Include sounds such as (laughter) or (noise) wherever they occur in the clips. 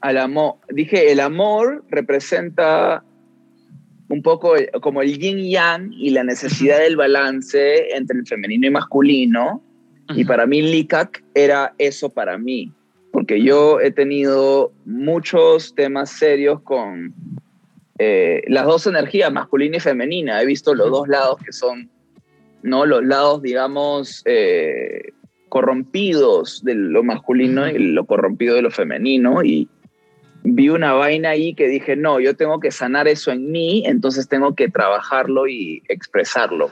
al amor. Dije, el amor representa un poco como el yin yang y la necesidad del balance entre el femenino y masculino. Y para mí Likak era eso para mí, porque yo he tenido muchos temas serios con eh, las dos energías, masculina y femenina. He visto los dos lados que son, ¿no? Los lados, digamos, eh, corrompidos de lo masculino y lo corrompido de lo femenino. Y vi una vaina ahí que dije, no, yo tengo que sanar eso en mí, entonces tengo que trabajarlo y expresarlo.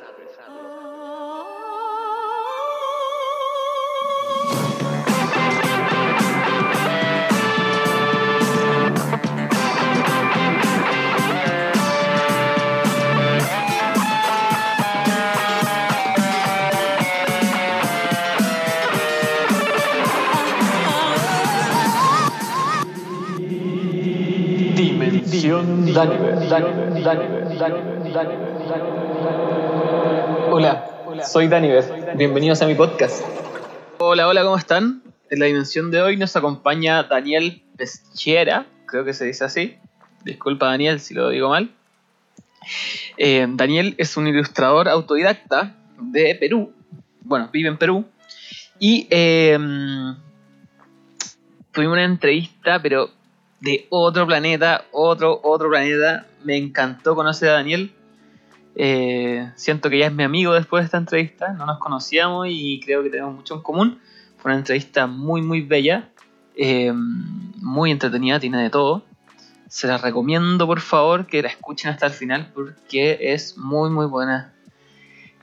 Hola, soy Daniver. Bienvenidos a mi podcast. Hola, hola, ¿cómo están? En la dimensión de hoy nos acompaña Daniel Peschiera, creo que se dice así. Disculpa, Daniel, si lo digo mal. Eh, Daniel es un ilustrador autodidacta de Perú. Bueno, vive en Perú. Y eh, tuvimos una entrevista, pero de otro planeta, otro, otro planeta. Me encantó conocer a Daniel. Eh, siento que ya es mi amigo después de esta entrevista. No nos conocíamos y creo que tenemos mucho en común. Fue una entrevista muy, muy bella. Eh, muy entretenida, tiene de todo. Se la recomiendo, por favor, que la escuchen hasta el final porque es muy, muy buena.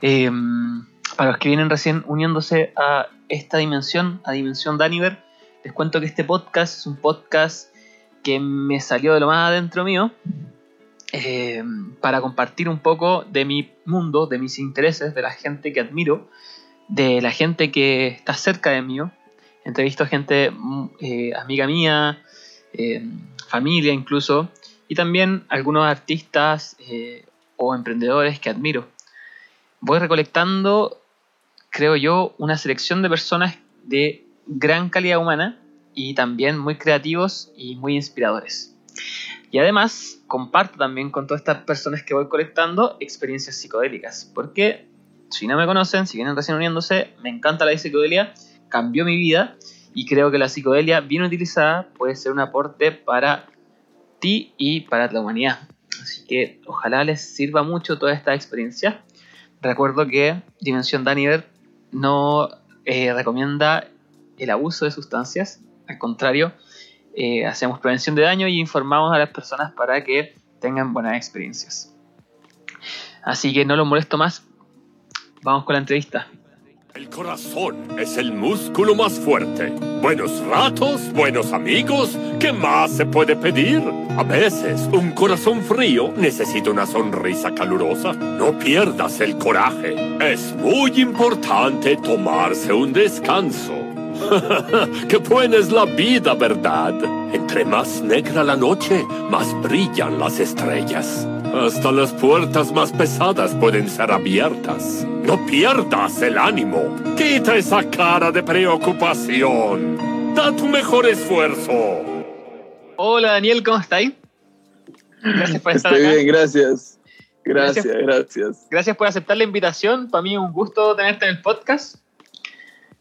Eh, para los que vienen recién uniéndose a esta dimensión, a Dimensión Daniver, les cuento que este podcast es un podcast que me salió de lo más adentro mío eh, para compartir un poco de mi mundo, de mis intereses, de la gente que admiro, de la gente que está cerca de mí. Entrevisto gente mm, eh, amiga mía, eh, familia incluso, y también algunos artistas o emprendedores que admiro. Voy recolectando, creo yo, una selección de personas de gran calidad humana y también muy creativos y muy inspiradores. Y además comparto también con todas estas personas que voy colectando experiencias psicodélicas, porque si no me conocen, si vienen recién uniéndose, me encanta la psicodelia, cambió mi vida y creo que la psicodelia bien utilizada puede ser un aporte para ti y para la humanidad. Así que ojalá les sirva mucho toda esta experiencia. Recuerdo que Dimensión Daniver no eh, recomienda el abuso de sustancias, al contrario, eh, hacemos prevención de daño y informamos a las personas para que tengan buenas experiencias. Así que no lo molesto más. Vamos con la entrevista. El corazón es el músculo más fuerte. Buenos ratos, buenos amigos, ¿qué más se puede pedir? A veces un corazón frío necesita una sonrisa calurosa. No pierdas el coraje. Es muy importante tomarse un descanso. (laughs) ¡Qué buena es la vida, verdad! Entre más negra la noche, más brillan las estrellas. Hasta las puertas más pesadas pueden ser abiertas. No pierdas el ánimo. Quita esa cara de preocupación. Da tu mejor esfuerzo. Hola Daniel, ¿cómo estáis? Gracias por estar Estoy bien, gracias. Gracias, gracias. Gracias, gracias por aceptar la invitación. Para mí es un gusto tenerte en el podcast.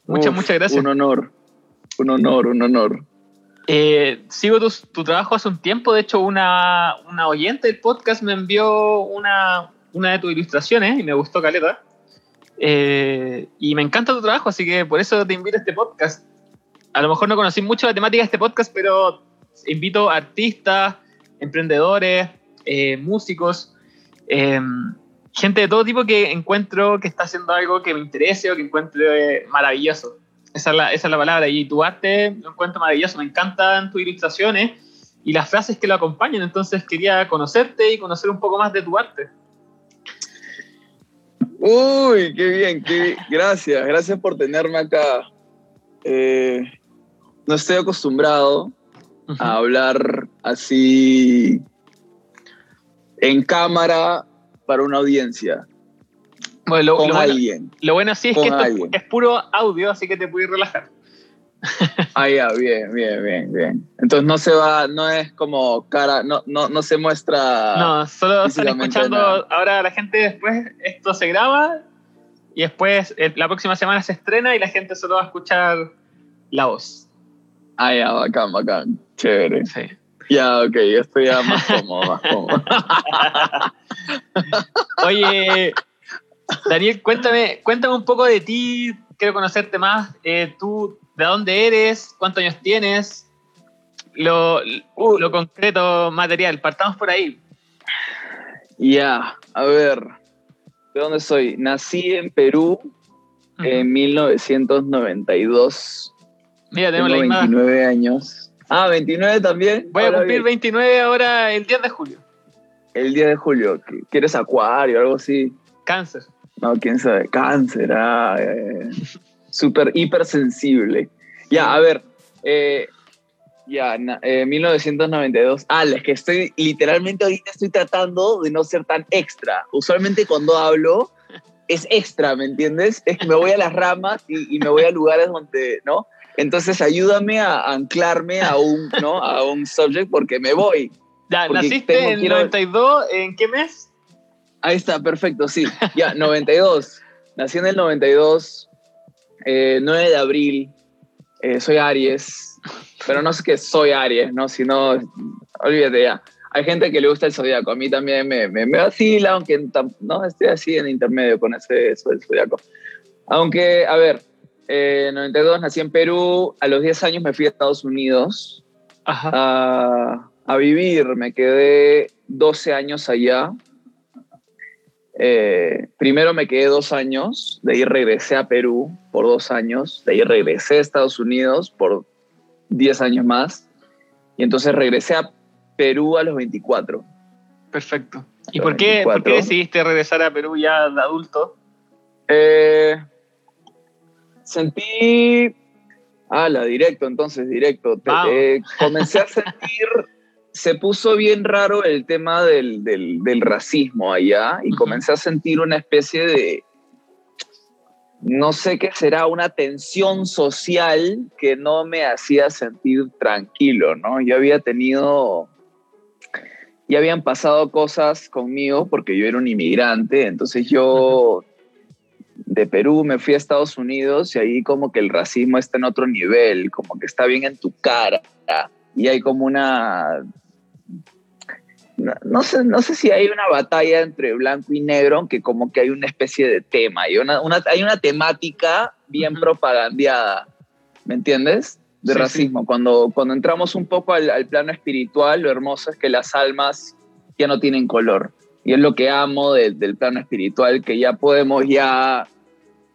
Muchas, muchas gracias. Un honor, un honor, un honor. Eh, sigo tu, trabajo hace un tiempo, de hecho una, una oyente del podcast me envió una, una de tus ilustraciones y me gustó Caleta. Eh, y me encanta tu trabajo, así que por eso te invito a este podcast. A lo mejor no conocí mucho la temática de este podcast, pero invito a artistas, emprendedores, eh, músicos, gente de todo tipo que encuentro que está haciendo algo que me interese o que encuentre maravilloso. Esa es, la, esa es la palabra. Y tu arte lo encuentro maravilloso. Me encantan tus ilustraciones y las frases que lo acompañan. Entonces quería conocerte y conocer un poco más de tu arte. Uy, qué bien, qué gracias, gracias por tenerme acá. Eh, no estoy acostumbrado a hablar así en cámara para una audiencia. Bueno, lo, con alguien. Lo bueno sí es que esto es puro audio, así que te puedes relajar. (laughs) ah, ya, bien, bien, bien, bien. Entonces no se va, no es como cara, no, no, no se muestra. No, solo están escuchando nada. ahora la gente después, esto se graba y después eh, la próxima semana se estrena y la gente solo va a escuchar la voz. Ah, ya, bacán, bacán. Chévere. Sí. Ya, ok, yo estoy ya más cómodo, más cómodo. (laughs) Oye, Daniel, cuéntame, cuéntame un poco de ti, quiero conocerte más. Eh, ¿Tú de dónde eres? ¿Cuántos años tienes? Lo, lo concreto material, partamos por ahí. Ya, a ver, ¿de dónde soy? Nací en Perú en 1992. Mira, tenemos la Tengo misma. 29 años. Ah, 29 también. Voy a cumplir bien. 29 ahora el 10 de julio. El 10 de julio. ¿Qu- ¿Quieres acuario o algo así? Cáncer. No, quién sabe. Cáncer, ah, eh, súper hipersensible. Ya, a ver. eh, ya, eh, 1992. Ah, es que estoy, literalmente ahorita estoy tratando de no ser tan extra. Usualmente cuando hablo es extra, ¿me entiendes? Es que me voy a las ramas y, y me voy a lugares donde, ¿no? Entonces ayúdame a anclarme a un, ¿no? (laughs) A un subject porque me voy. Ya, naciste tengo en a- 92, ¿en qué mes? Ahí está, perfecto, sí. Ya, 92. (laughs) Nací en el 92, eh, 9 de abril. eh, soy Aries, pero no es que soy Aries, ¿no? Sino, olvídate ya. Hay gente que le gusta el zodiaco. A mí también me, me, me vacila, aunque no estoy así en intermedio con ese eso del zodiaco. Aunque, a ver, eh, 92 nací en Perú. A los 10 años me fui a Estados Unidos Ajá. a, a vivir. Me quedé 12 años allá. Eh, primero me quedé dos años, de ahí regresé a Perú por dos años, de ahí regresé a Estados Unidos por 10 años más, y entonces regresé a Perú a los 24. Perfecto. ¿Y por qué, por 24. qué decidiste regresar a Perú ya de adulto? Eh, sentí. Ah, la directo, entonces, directo. Te- eh, comencé a sentir. Se puso bien raro el tema del, del- del racismo allá y comencé a sentir una especie de. No sé qué será, una tensión social que no me hacía sentir tranquilo, ¿no? Yo había tenido. Ya habían pasado cosas conmigo porque yo era un inmigrante, entonces yo de Perú me fui a Estados Unidos y ahí como que el racismo está en otro nivel, como que está bien en tu cara y hay como una no, no sé, no sé si hay una batalla entre blanco y negro, aunque como que hay una especie de tema, hay una, una- hay una temática bien propagandeada, ¿me entiendes? De Sí, sí. racismo. Cuando, cuando entramos un poco al, al plano espiritual, lo hermoso es que las almas ya no tienen color. Y es lo que amo del- del plano espiritual, que ya podemos ya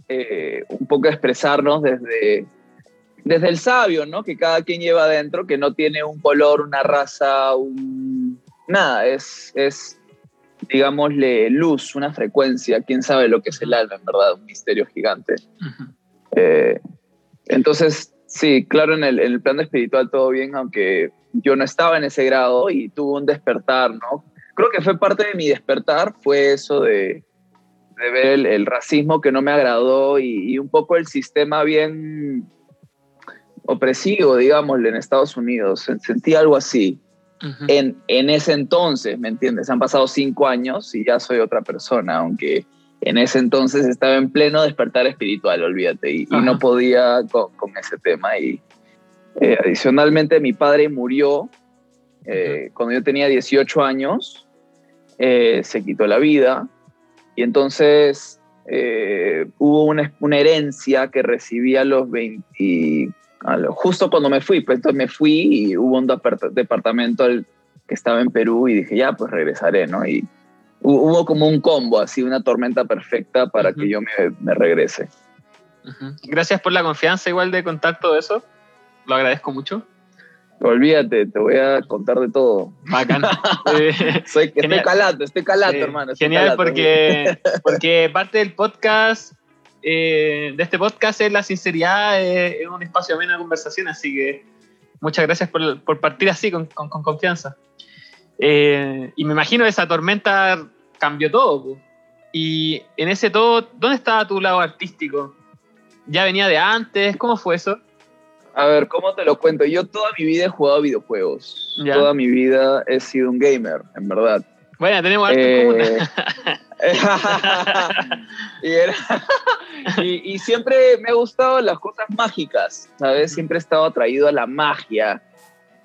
eh, un poco expresarnos desde, desde el sabio, ¿no? Que cada quien lleva adentro, que no tiene un color, una raza, un... Nada, es, es, digámosle, luz, una frecuencia. ¿Quién sabe lo que es el alma, en verdad? Un misterio gigante. Eh, entonces, sí, claro, en el, en el plano espiritual todo bien, aunque yo no estaba en ese grado y tuve un despertar, ¿no? Creo que fue parte de mi despertar, fue eso de, de ver el, el racismo que no me agradó y, y un poco el sistema bien opresivo, digámosle, en Estados Unidos. Sentí algo así Ujú. en, en ese entonces, ¿me entiendes? Han pasado cinco años y ya soy otra persona, aunque en ese entonces estaba en pleno despertar espiritual, olvídate, y, y Ajá. no podía con, con ese tema. Y eh, adicionalmente mi padre murió eh, cuando yo tenía 18 años, eh, se quitó la vida y entonces eh, hubo una, una herencia que recibí a los 20, a lo- justo cuando me fui, pues entonces me fui y hubo un depart- departamento al- que estaba en Perú y dije, ya, pues regresaré, ¿no? Y hu- hubo como un combo, así, una tormenta perfecta para que yo me, me regrese. Gracias por la confianza igual de contar todo eso. Lo agradezco mucho. Olvídate, te voy a contar de todo. Bacán. (laughs) Eh, Soy, estoy calato, estoy calato, hermano. estoy Genial, calato. porque, (laughs) porque parte del podcast, eh, de este podcast es la sinceridad, eh, es un espacio ameno de conversación, así que muchas gracias por, por partir así, con, con- con confianza. Eh, y me imagino esa tormenta cambió todo. po. Y en ese todo, ¿dónde estaba tu lado artístico? ¿Ya venía de antes? ¿Cómo fue eso? A ver, ¿cómo te lo cuento? Yo toda mi vida he jugado videojuegos. Ya. Toda mi vida he sido un gamer, en verdad. Bueno, tenemos harto en común. Eh, (laughs) y, era- (laughs) y- y siempre me ha gustado las cosas mágicas, ¿sabes? Siempre he estado atraído a la magia.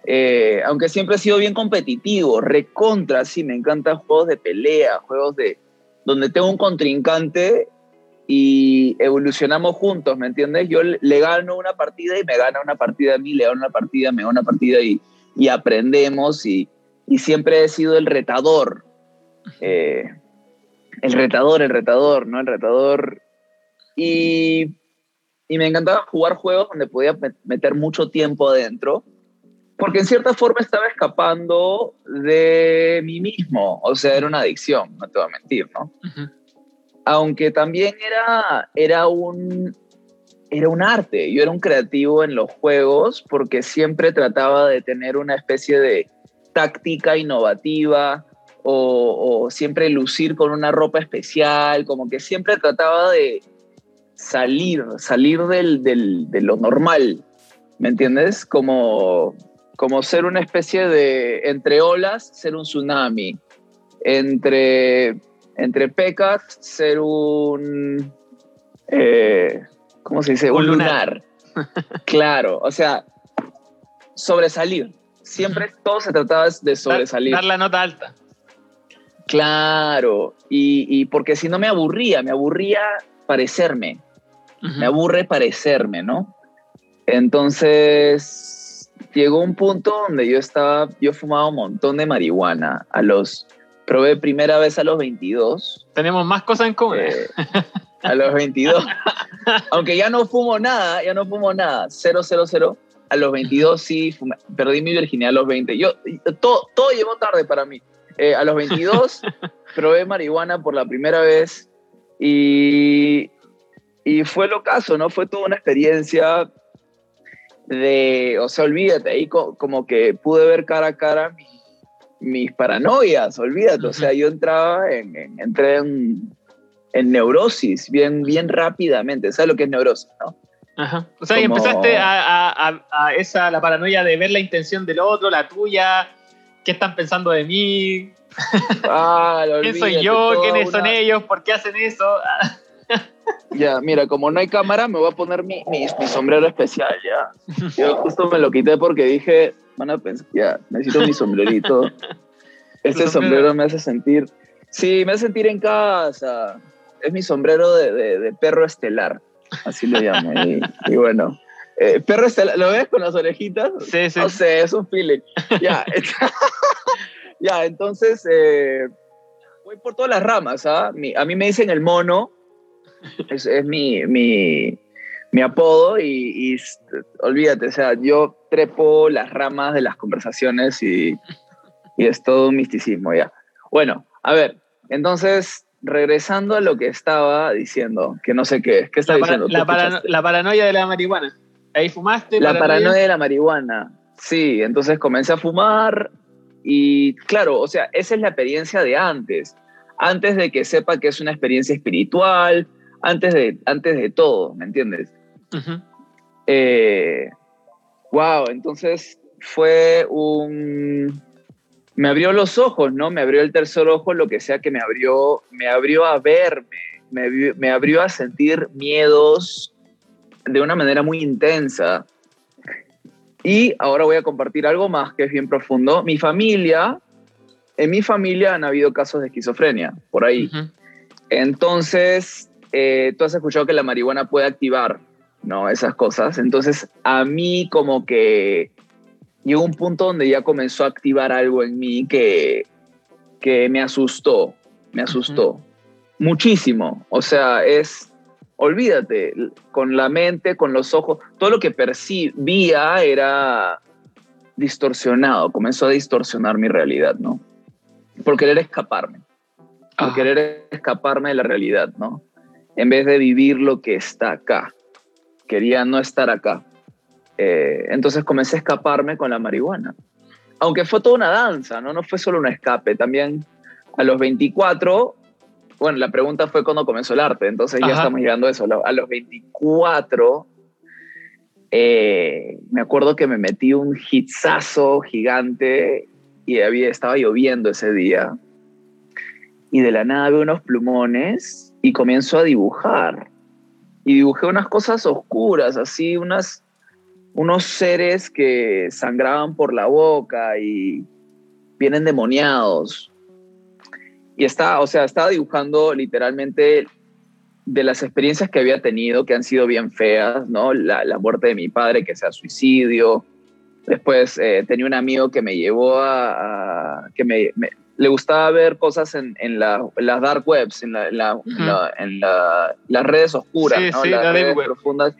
Eh, aunque siempre he sido bien competitivo, recontra, sí, me encantan juegos de pelea, juegos de donde tengo un contrincante evolucionamos juntos, ¿me entiendes? Yo le gano una partida y me gana una partida a mí, le gano una partida, me gana una partida y, y aprendemos y, y siempre he sido el retador. Eh, el retador, el retador, ¿no? El retador. Y, y me encantaba jugar juegos donde podía met- meter mucho tiempo adentro, porque en cierta forma estaba escapando de mí mismo. O sea, era una adicción, no te voy a mentir, ¿no? Aunque también era, era, un, era un arte. Yo era un creativo en los juegos porque siempre trataba de tener una especie de táctica innovativa o, siempre lucir con una ropa especial, como que siempre trataba de salir, salir del, del- de lo normal, ¿me entiendes? Como, como ser una especie de, entre olas, ser un tsunami, entre entre pecas ser un eh, ¿cómo se dice? Un Un, lunar. lunar. (laughs) claro, o sea, sobresalir. Siempre todo se trataba de sobresalir. Dar la nota alta. Claro, y, y porque si no me aburría, me aburría parecerme, me aburre parecerme, ¿no? Entonces llegó un punto donde yo estaba, yo fumaba un montón de marihuana a los, probé primera vez a los 22, Tenemos más cosas en común. eh, (laughs) a los 22, aunque ya no fumo nada, ya no fumo nada, cero, cero, cero, a los 22 sí, fumé- perdí mi virginidad a los 20, yo, todo, todo llegó tarde para mí, Eh, a los 22 (laughs) probé marihuana por la primera vez y, y fue lo caso, ¿no? Fue toda una experiencia de, o sea, olvídate, ahí co- como que pude ver cara a cara mi- mis paranoias, olvídate, o sea, yo entraba en, en- entré en, en neurosis bien, bien rápidamente, ¿sabes lo que es neurosis, no? Ajá. O sea, y empezaste a, a- esa, la paranoia de ver la intención del otro, la tuya, qué están pensando de mí, Ah, (laughs) quién soy yo, quiénes son ellos, por qué hacen eso. (laughs) Ya, mira, como no hay cámara, me voy a poner mi, mi, mi sombrero especial, ya. Yo justo me lo quité porque dije, van a pensar, ya, necesito mi sombrerito. (laughs) Este sombrero. sombrero me hace sentir, sí, me hace sentir en casa. Es mi sombrero de, de- de perro estelar, así lo llamo. Y, y bueno, eh, perro estelar, ¿lo ves con las orejitas? Sí, sí. No sé, es un feeling. Ya, (laughs) (laughs) ya entonces eh, voy por todas las ramas. ¿ah? Mi- a mí me dicen el mono, es, es mi, mi, mi apodo y, olvídate, o sea, yo trepo las ramas de las conversaciones y, y es todo un misticismo ya. Bueno, a ver, entonces, regresando a lo que estaba diciendo, que no sé qué, ¿qué está La, para- diciendo? La paranoia de la marihuana. Ahí fumaste. La paranoia de la marihuana. Sí, entonces comencé a fumar y claro, o sea, esa es la experiencia de antes. Antes de que sepa que es una experiencia espiritual, antes de, antes de todo, ¿me entiendes? Ujú. Eh, wow, entonces fue un... Me abrió los ojos, ¿no? Me abrió el tercer ojo, lo que sea que me abrió, me abrió a verme, me, abrió a sentir miedos de una manera muy intensa. Y ahora voy a compartir algo más que es bien profundo. Mi familia, en mi familia han habido casos de esquizofrenia, por ahí. Entonces, eh, tú has escuchado que la marihuana puede activar, ¿no? Esas cosas. Entonces, a mí como que llegó un punto donde ya comenzó a activar algo en mí que, que me asustó, me asustó muchísimo. O sea, es, olvídate, con la mente, con los ojos, todo lo que percibía era distorsionado, comenzó a distorsionar mi realidad, ¿no? Por querer escaparme por Ah. querer escaparme de la realidad, ¿no? En vez de vivir lo que está acá. Quería no estar acá. Eh, entonces comencé a escaparme con la marihuana. Aunque fue toda una danza, ¿no? No fue solo un escape. También a los 24, bueno, la pregunta fue cuándo comenzó el arte, entonces ya estamos llegando a eso. A los 24 eh, me acuerdo que me metí un hitsazo gigante y había, estaba lloviendo ese día. Y de la nada veo unos plumones y comienzo a dibujar. Y dibujé unas cosas oscuras, así, unas, unos seres que sangraban por la boca y vienen demoniados. Y estaba, o sea, estaba dibujando literalmente de las experiencias que había tenido, que han sido bien feas, ¿no? La, la muerte de mi padre, que sea suicidio. Después eh, tenía un amigo que me llevó a, que me, le gustaba ver cosas en, en, la, las dark webs, en, la, en, la, las redes oscuras, sí, ¿no? Sí, las la redes web. profundas.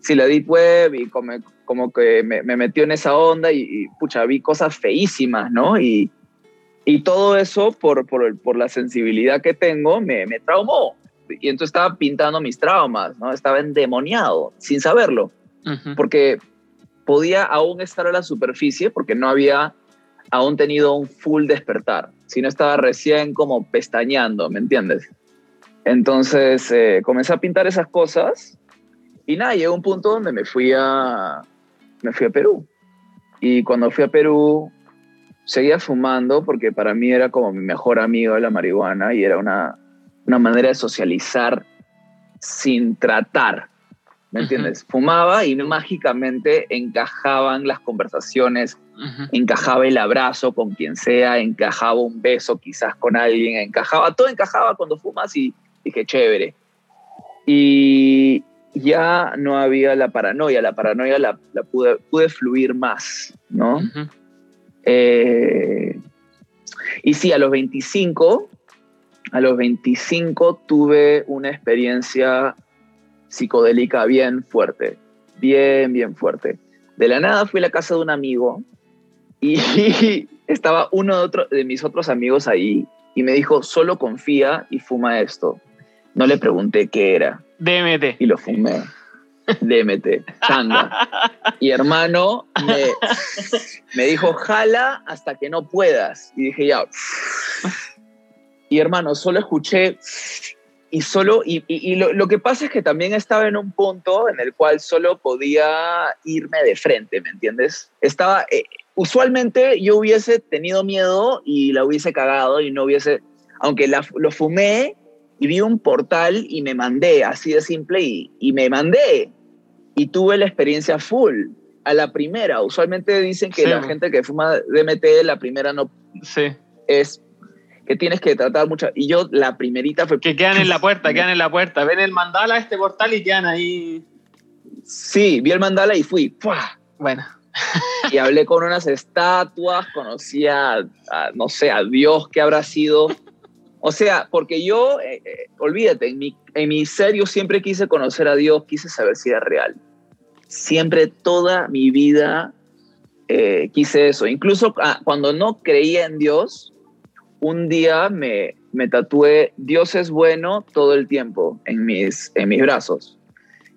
Sí, la deep web y como, como que me, me, metió en esa onda y, y, pucha, vi cosas feísimas, ¿no? Y, y todo eso por, por, por la sensibilidad que tengo me, me traumó y entonces estaba pintando mis traumas, ¿no? Estaba endemoniado, sin saberlo, uh -huh. porque podía aún estar a la superficie, porque no había aún tenido un full despertar, sino estaba recién como pestañeando, ¿me entiendes? Entonces eh, comencé a pintar esas cosas y nada, llegó un punto donde me fui a, me fui a Perú. Y cuando fui a Perú, seguía fumando porque para mí era como mi mejor amigo la marihuana y era una, una manera de socializar sin tratar, ¿me entiendes? Uh -huh. Fumaba y mágicamente encajaban las conversaciones, uh -huh. encajaba el abrazo con quien sea, encajaba un beso quizás con alguien, encajaba, todo encajaba cuando fumas y dije, chévere. Y ya no había la paranoia, la paranoia la, la pude, pude, fluir más, ¿no? Uh -huh. eh, y sí, a los 25 a los 25 tuve una experiencia psicodélica bien fuerte, bien, bien fuerte. De la nada fui a la casa de un amigo y (laughs) estaba uno de, otro, de mis otros amigos ahí y me dijo, solo confía y fuma esto. No le pregunté qué era. DMT. Y lo fumé. DMT, changa. Y hermano me, me dijo, jala hasta que no puedas. Y dije, ya. Y hermano, solo escuché y solo, y, y, y lo, lo, que pasa es que también estaba en un punto en el cual solo podía irme de frente, ¿me entiendes? Estaba, eh, usualmente yo hubiese tenido miedo y la hubiese cagado y no hubiese, aunque la, lo fumé y vi un portal y me mandé, así de simple, y, y me mandé. Y tuve la experiencia full, a la primera. Usualmente dicen que sí. la gente que fuma DMT, la primera no sí. es que tienes que tratar mucho. Y yo, la primerita fue. Que quedan en la puerta, (laughs) quedan en la puerta. Ven el mandala, este portal y quedan ahí. Sí, vi el mandala y fui. ¡Pua! Bueno. (laughs) Y hablé con unas estatuas, conocí a, no sé, a Dios que habrá sido. O sea, porque yo, eh, eh, olvídate, en mi, en mi ser siempre quise conocer a Dios, quise saber si era real. Siempre, toda mi vida eh, quise eso. Incluso ah, cuando no creía en Dios, un día me, me tatué Dios es bueno todo el tiempo en mis, en mis brazos.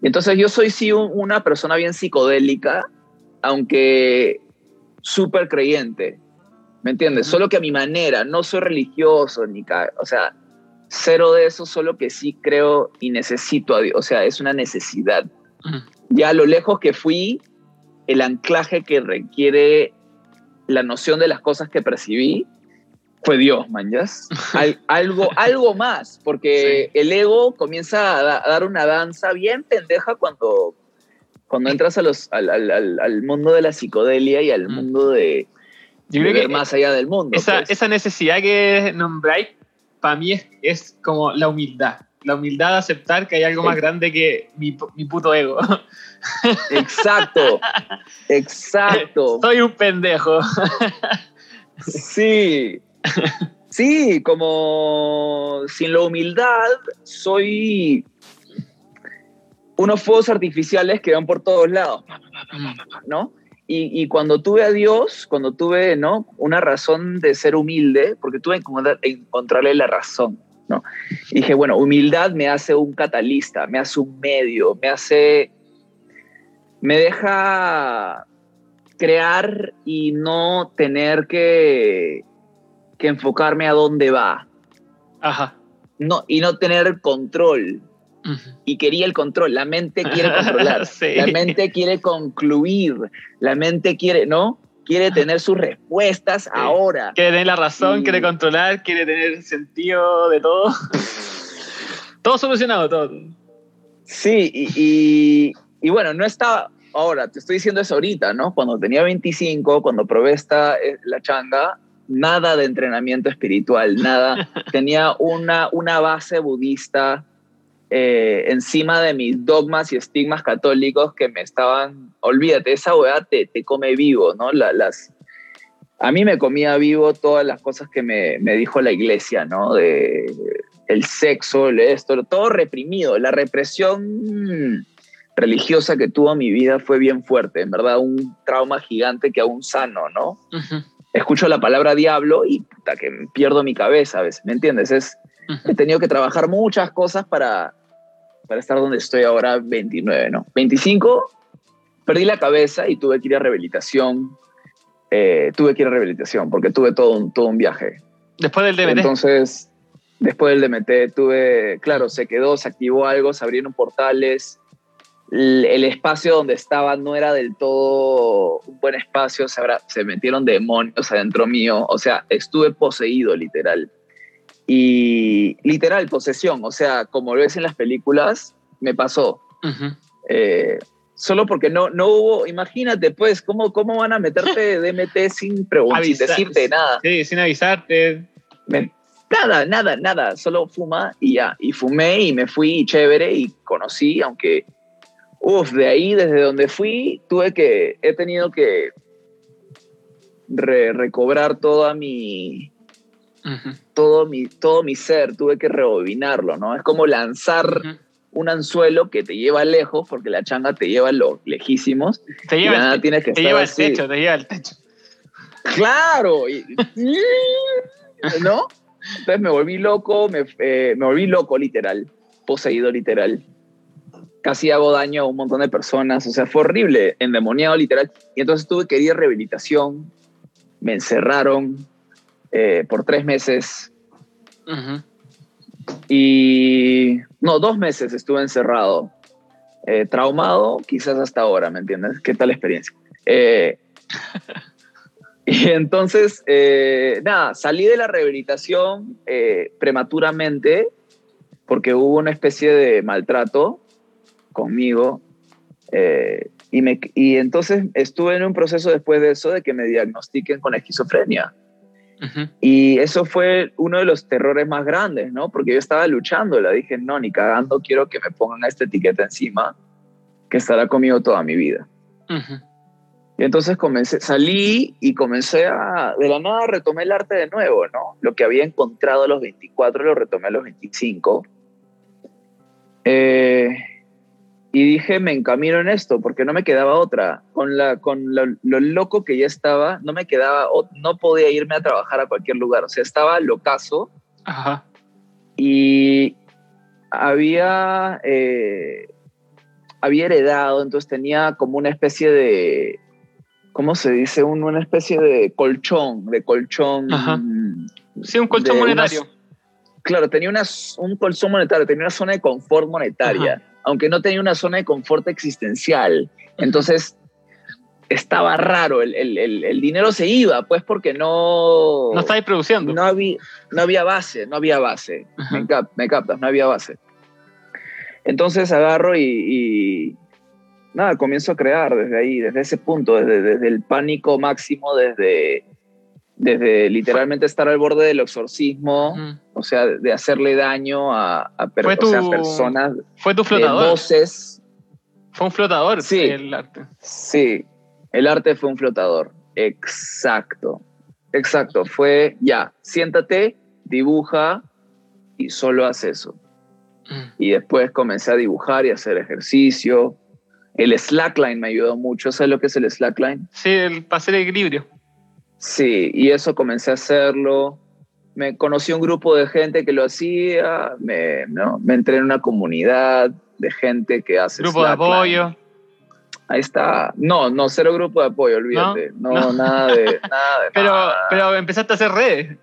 Entonces yo soy sí un, una persona bien psicodélica, aunque súper creyente, ¿me entiendes? Uh -huh. Solo que a mi manera, no soy religioso, ni o sea, cero de eso, solo que sí creo y necesito a Dios, o sea, es una necesidad. Uh -huh. Ya a lo lejos que fui, el anclaje que requiere la noción de las cosas que percibí, fue Dios. (laughs) Al, algo, algo más, porque sí. el ego comienza a, da, a, dar una danza bien pendeja cuando, cuando entras a los, al, al, al, mundo de la psicodelia y al mm. mundo de, Yo creo que más allá del mundo. Esa, pues. esa necesidad que nombráis, para mí es, es, como la humildad. La humildad de aceptar que hay algo más grande que mi, mi puto ego. (laughs) Exacto, exacto. (laughs) Soy un pendejo. (laughs) Sí, Sí, como sin la humildad soy unos fuegos artificiales que van por todos lados, ¿no? Y, y, cuando tuve a Dios, cuando tuve, ¿no? Una razón de ser humilde, porque tuve que encontrarle la razón, ¿no? Y dije, bueno, humildad me hace un catalista, me hace un medio, me hace, me deja crear y no tener que que enfocarme a dónde va. Ajá. No, y no tener control. Y quería el control. La mente quiere controlar, (laughs) la mente quiere concluir, la mente quiere, ¿no? Quiere tener sus respuestas ahora. Quiere tener la razón, quiere controlar, quiere tener sentido de todo. (laughs) todo solucionado, todo. Sí, y, y, bueno, no estaba, ahora, te estoy diciendo eso ahorita, ¿no? Cuando tenía 25, cuando probé esta, eh, la changa, nada de entrenamiento espiritual, nada. (laughs) tenía una, una base budista eh, encima de mis dogmas y estigmas católicos que me estaban, olvídate, esa weá te, te come vivo, ¿no? las, a mí me comía vivo todas las cosas que me, me dijo la iglesia, ¿no? De el sexo, esto, todo reprimido. La represión religiosa que tuvo mi vida fue bien fuerte, en verdad, un trauma gigante que aún sano, ¿no? Escucho la palabra diablo y puta, que pierdo mi cabeza a veces, ¿me entiendes? Es, He tenido que trabajar muchas cosas para, para estar donde estoy ahora, 29, ¿no? 25, perdí la cabeza y tuve que ir a rehabilitación. Eh, tuve que ir a rehabilitación porque tuve todo un, todo un viaje. Después del DMT. Entonces, después del DMT tuve, claro, se quedó, se activó algo, se abrieron portales. El, el espacio donde estaba no era del todo un buen espacio, se, se metieron demonios adentro mío, o sea, estuve poseído literal. Y literal, posesión, o sea, como lo ves en las películas, me pasó. Eh, solo porque no, no hubo, imagínate, pues, ¿cómo, cómo van a meterte (laughs) DMT sin preguntar, sin decirte nada? Sí, sin avisarte. nada, nada, nada, solo fuma y ya. Y fumé y me fui chévere y conocí, aunque, uff, de ahí, desde donde fui, tuve que, he tenido que recobrar toda mi todo, mi, todo mi ser, tuve que rebobinarlo, ¿no? Es como lanzar un anzuelo que te lleva lejos, porque la changa te lleva lo lejísimos. Te lleva, el, tienes que te lleva el techo, te lleva el techo. Claro, ¿no? Entonces me volví loco, me, eh, me volví loco literal, poseído literal casi hago daño a un montón de personas, o sea, fue horrible, endemoniado literal. Y entonces tuve que ir a rehabilitación, me encerraron, eh, por tres meses. Y no, dos meses estuve encerrado, eh, traumado, quizás hasta ahora, ¿me entiendes? ¿Qué tal experiencia? Eh, (laughs) y entonces, nada, salí de la rehabilitación prematuramente porque hubo una especie de maltrato conmigo. y, me, y entonces estuve en un proceso después de eso de que me diagnostiquen con esquizofrenia. Y eso fue uno de los terrores más grandes, ¿no? Porque yo estaba luchando, le dije, no, ni cagando, quiero que me pongan esta etiqueta encima, que estará conmigo toda mi vida. Y entonces comencé, salí y comencé a, de la nada retomé el arte de nuevo, ¿no? Lo que había encontrado a los 24 lo retomé a los 25. Eh, y dije, me encamino en esto, porque no me quedaba otra. Con, la, con lo, loco que ya estaba, no me quedaba, no podía irme a trabajar a cualquier lugar. O sea, estaba locazo. Ajá. Y había, eh, había heredado, entonces tenía como una especie de, ¿cómo se dice? una especie de colchón, de colchón. Ajá. Sí, un colchón monetario. claro, tenía una, un colchón monetario, tenía una zona de confort monetaria aunque no tenía una zona de confort existencial. Entonces, estaba raro, el, el, el, dinero se iba, pues porque no... No estáis produciendo. No había, no había base, no había base. Me, captas, no había base. Entonces agarro y, nada, comienzo a crear desde ahí, desde ese punto, desde, desde el pánico máximo, desde desde literalmente estar al borde del exorcismo, o sea, de hacerle daño a, a personas. Fue tu flotador. voces. Fue un flotador, sí, el arte. Sí, el arte fue un flotador. Exacto. Exacto. Fue ya, siéntate, dibuja y solo haz eso. Mm. Y después comencé a dibujar y a hacer ejercicio. El slackline me ayudó mucho. ¿Sabes lo que es el slackline? Sí, el, para hacer equilibrio. Sí, y eso comencé a hacerlo. Me conocí un grupo de gente que lo hacía, me, ¿no? me entré en una comunidad de gente que hace. Grupo de apoyo. Ahí está. No, no, cero grupo de apoyo, olvídate. No, (laughs) Nada, de, nada (laughs) pero, pero empezaste a hacer redes.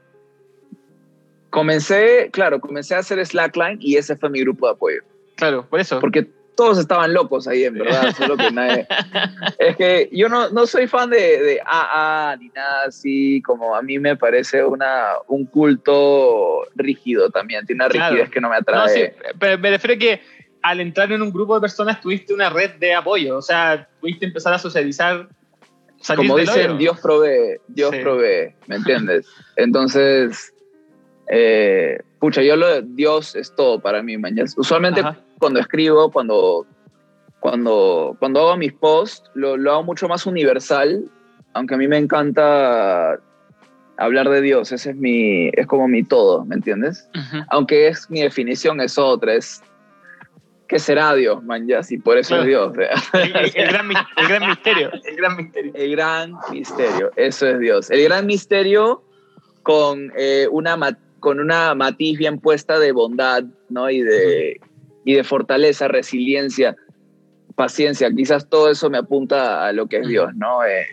Comencé, claro, comencé a hacer Slackline y ese fue mi grupo de apoyo. Claro, por eso. Porque todos estaban locos ahí, en verdad. Solo que nadie... Es que yo no, no soy fan de, de AA ni nada así, como a mí me parece una, un culto rígido también. Tiene una Claro. rigidez que no me atrae. No, sí, pero me refiero a que al entrar en un grupo de personas tuviste una red de apoyo, o sea, pudiste empezar a socializar. como dicen. Dios provee, Dios Sí. provee, ¿me entiendes? Entonces, eh, pucha, yo lo de Dios es todo para mí, man. Ya- Usualmente Ajá. cuando escribo, cuando, cuando, cuando hago mis posts, lo, lo hago mucho más universal, aunque a mí me encanta hablar de Dios, ese es mi, es como mi todo, ¿me entiendes? Aunque es mi definición es otra, es ¿qué será Dios, man? Ya, si por eso Claro. es Dios. El, el- el gran, el gran misterio, el gran misterio. El gran misterio, eso es Dios. El gran misterio con, eh, una, con una matiz bien puesta de bondad, ¿no? Y de, y de fortaleza, resiliencia, paciencia. Quizás todo eso me apunta a lo que es. Dios, ¿no? Eh,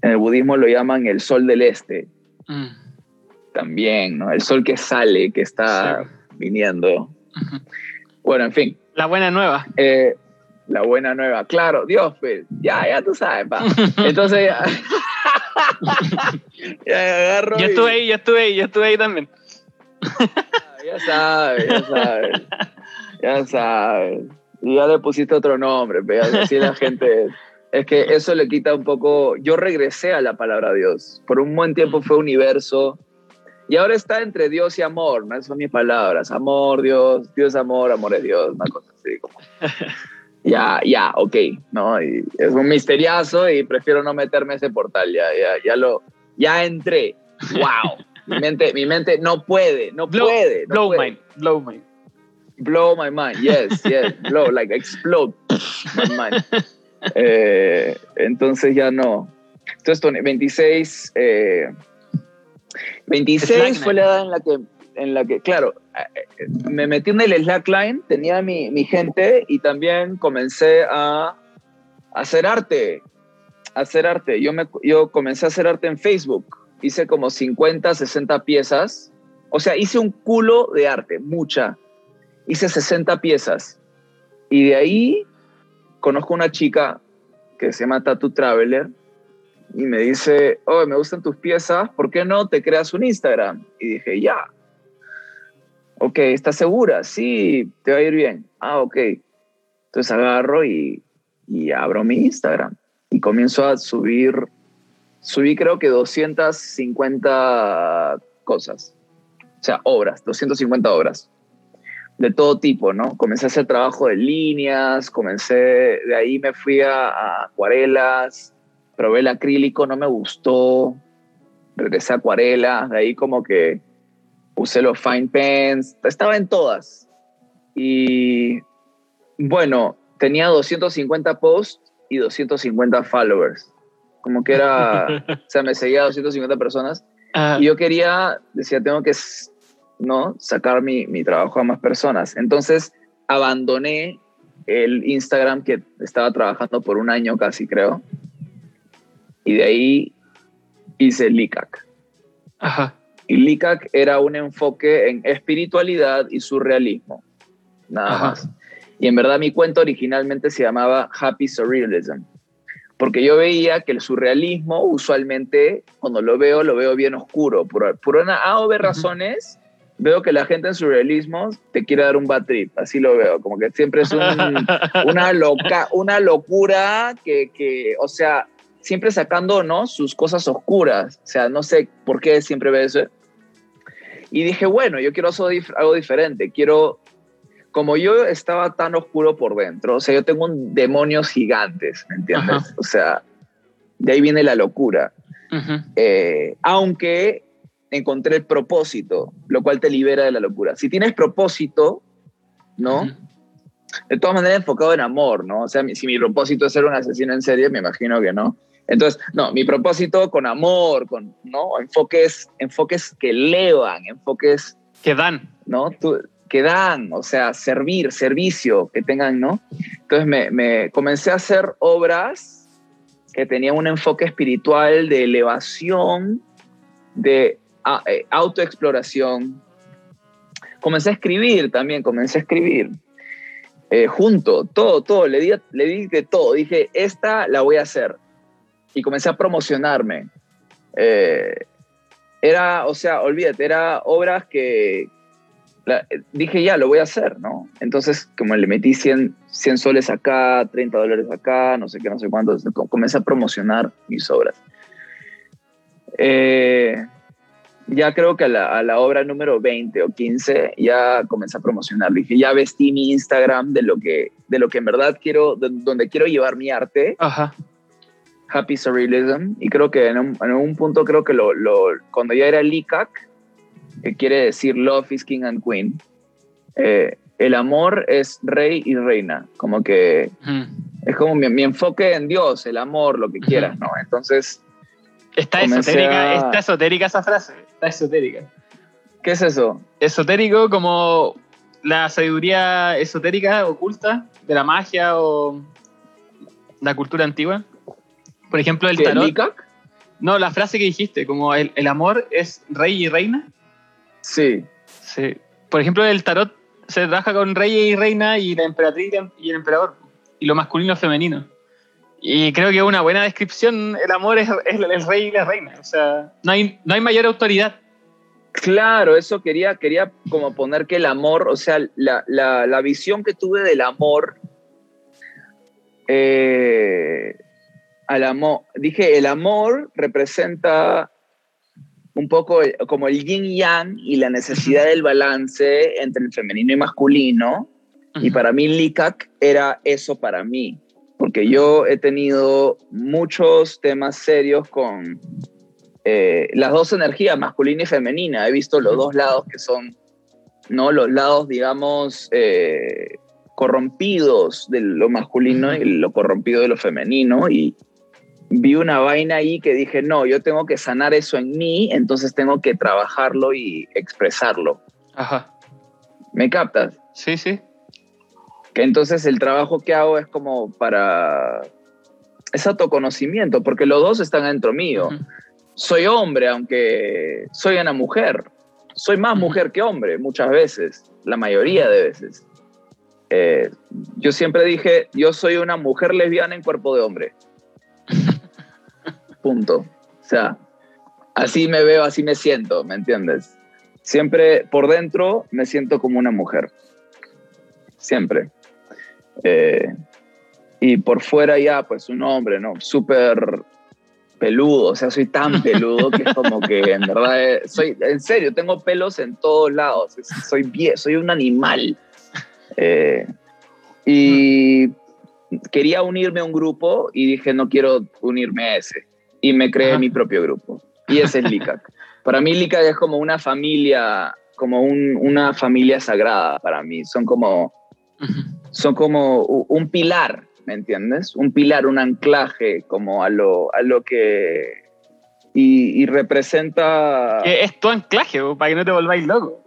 en el budismo lo llaman el sol del este, Mm, también, ¿no? El sol que sale, que está Sí. viniendo. Bueno, en fin. La buena nueva. Eh, la buena nueva, claro, Dios, pues, ya, ya tú sabes, pa. (laughs) Entonces, ya, (laughs) ya agarro. Yo y- estuve ahí, yo estuve ahí, yo estuve ahí también. Ya sabes, ya sabes. Ya sabes. Y ya le pusiste otro nombre, pero así la gente. Es que eso le quita un poco. Yo regresé a la palabra Dios. Por un buen tiempo fue universo. Y ahora está entre Dios y amor, ¿no? Esas son mis palabras. Amor, Dios, Dios amor, amor es Dios, una cosa así como. (laughs) Ya, ya, ok, ¿no? Y es un misteriazo y prefiero no meterme a ese portal, ya, ya, ya lo, ya entré. ¡Wow! (laughs) Mi mente, mi mente no puede, no Blow, puede. no blow puede. mind, blow mind. Blow my mind, yes, yes, (laughs) blow, like explode my mind. (laughs) Eh, entonces ya no. Entonces, Tony, 26, eh, 26 Slackline. fue la edad en la que, en la que claro, eh, me metí en el slackline, tenía mi, mi gente y también comencé a, hacer arte, hacer arte. Yo, me, yo comencé a hacer arte en Facebook, hice como 50, 60 piezas, o sea, hice un culo de arte, mucha. Hice 60 piezas. Y de ahí conozco una chica que se llama Tattoo Traveler y me dice, oh, me gustan tus piezas, ¿por qué no te creas un Instagram? Y dije, ya. Ok, ¿estás segura? Sí, te va a ir bien. Ah, ok. Entonces agarro y, y abro mi Instagram y comienzo a subir, subí creo que 250 cosas, o sea, obras, 250 obras de todo tipo, ¿no? Comencé a hacer trabajo de líneas, comencé, de ahí me fui a, a acuarelas, probé el acrílico, no me gustó, regresé a acuarelas, de ahí como que usé los fine pens, estaba en todas. Y bueno, tenía 250 posts y 250 followers. Como que era, (laughs) o sea, me seguía 250 personas Ah, y yo quería, decía, tengo que ¿no? sacar mi, mi trabajo a más personas. Entonces abandoné el Instagram que estaba trabajando por un año casi, creo. Y de ahí hice LICAC. ajá. Y LICAC era un enfoque en espiritualidad y surrealismo. Nada Ajá. más. Y en verdad mi cuento originalmente se llamaba Happy Surrealism. Porque yo veía que el surrealismo usualmente, cuando lo veo, lo veo bien oscuro. Por, por una A o B razones, veo que la gente en surrealismo te quiere dar un bad trip. Así lo veo. Como que siempre es un, (laughs) una, loca, una locura que, que, o sea, siempre sacando, ¿no? Sus cosas oscuras. O sea, no sé por qué siempre veo eso. Y dije, bueno, yo quiero hacer algo diferente. Quiero, como yo estaba tan oscuro por dentro, o sea, yo tengo un demonios gigantes, ¿me entiendes? Ajá. O sea, de ahí viene la locura. Eh, aunque encontré el propósito, lo cual te libera de la locura. Si tienes propósito, ¿no? De todas maneras enfocado en amor, ¿no? O sea, si mi propósito es ser un asesino en serie, me imagino que no. Entonces, no, mi propósito con amor, con, ¿no? Enfoques, enfoques que elevan, enfoques, Que dan. ¿no? Tú- que dan, o sea, servir, servicio, que tengan, ¿no? Entonces me, me comencé a hacer obras que tenían un enfoque espiritual de elevación, de eh, autoexploración. Comencé a escribir también, comencé a escribir. eh, junto, todo, todo, le di, le di de todo, dije, esta la voy a hacer. Y comencé a promocionarme. Eh, era, o sea, olvídate, era obras que dije, ya, lo voy a hacer, ¿no? Entonces, como le metí 100, 100 soles acá, 30 dólares acá, no sé qué, no sé cuánto, comencé a promocionar mis obras. Eh, ya creo que a la, obra número 20 o 15 ya comencé a promocionar. Dije, ya vestí mi Instagram de lo que, de lo que en verdad quiero, donde quiero llevar mi arte. Ajá. Happy Surrealism. Y creo que en un, en un punto, creo que lo, lo, cuando ya era LICAC, que quiere decir Love is King and Queen, eh, el amor es rey y reina. Como que es como mi, mi, enfoque en Dios, el amor, lo que quieras, ¿no? Entonces Está esotérica, está esotérica esa frase. Está esotérica. ¿Qué es eso? Esotérico como la sabiduría esotérica oculta de la magia o la cultura antigua. Por ejemplo, el tarot. No, la frase que dijiste, como el, el, amor es rey y reina. Sí. Sí. Por ejemplo, el tarot se trabaja con rey y reina y la emperatriz y el emperador. Y lo masculino y femenino. Y creo que una buena descripción, el amor es, el rey y la reina. O sea, no hay, no hay mayor autoridad. Claro, eso quería, quería como poner que el amor, o sea, la, la, la visión que tuve del amor, eh, al amor, dije, el amor representa un poco como el yin yang y la necesidad del balance entre el femenino y masculino. Y para mí Likak era eso para mí porque yo he tenido muchos temas serios con eh, las dos energías, masculina y femenina. He visto los dos lados que son, ¿no? Los lados, digamos, eh, corrompidos de lo masculino y lo corrompido de lo femenino. Y vi una vaina ahí que dije, no, yo tengo que sanar eso en mí, entonces tengo que trabajarlo y expresarlo. Ajá. ¿Me captas? Sí, sí. Que entonces el trabajo que hago es como para... Es autoconocimiento, porque los dos están dentro mío. Soy hombre, aunque soy una mujer. Soy más mujer que hombre muchas veces, la mayoría de veces. Eh, yo siempre dije, yo soy una mujer lesbiana en cuerpo de hombre. Punto. O sea, así me veo, así me siento, ¿me entiendes? Siempre por dentro me siento como una mujer. Siempre. Eh, y por fuera ya, pues un hombre, ¿no? Súper peludo, o sea, soy tan (laughs) peludo que es como que en verdad, eh, soy, en serio, tengo pelos en todos lados, soy, soy un animal. Eh, y quería unirme a un grupo y dije, no quiero unirme a ese. Y me creé mi propio grupo. Y ese es LICAC. (laughs) Para mí LICAC es como una familia, como un, una familia sagrada para mí. Son como son como un pilar, ¿me entiendes? Un pilar, un anclaje como a lo, a lo que... Y, representa... es tu anclaje, para que no te volváis loco.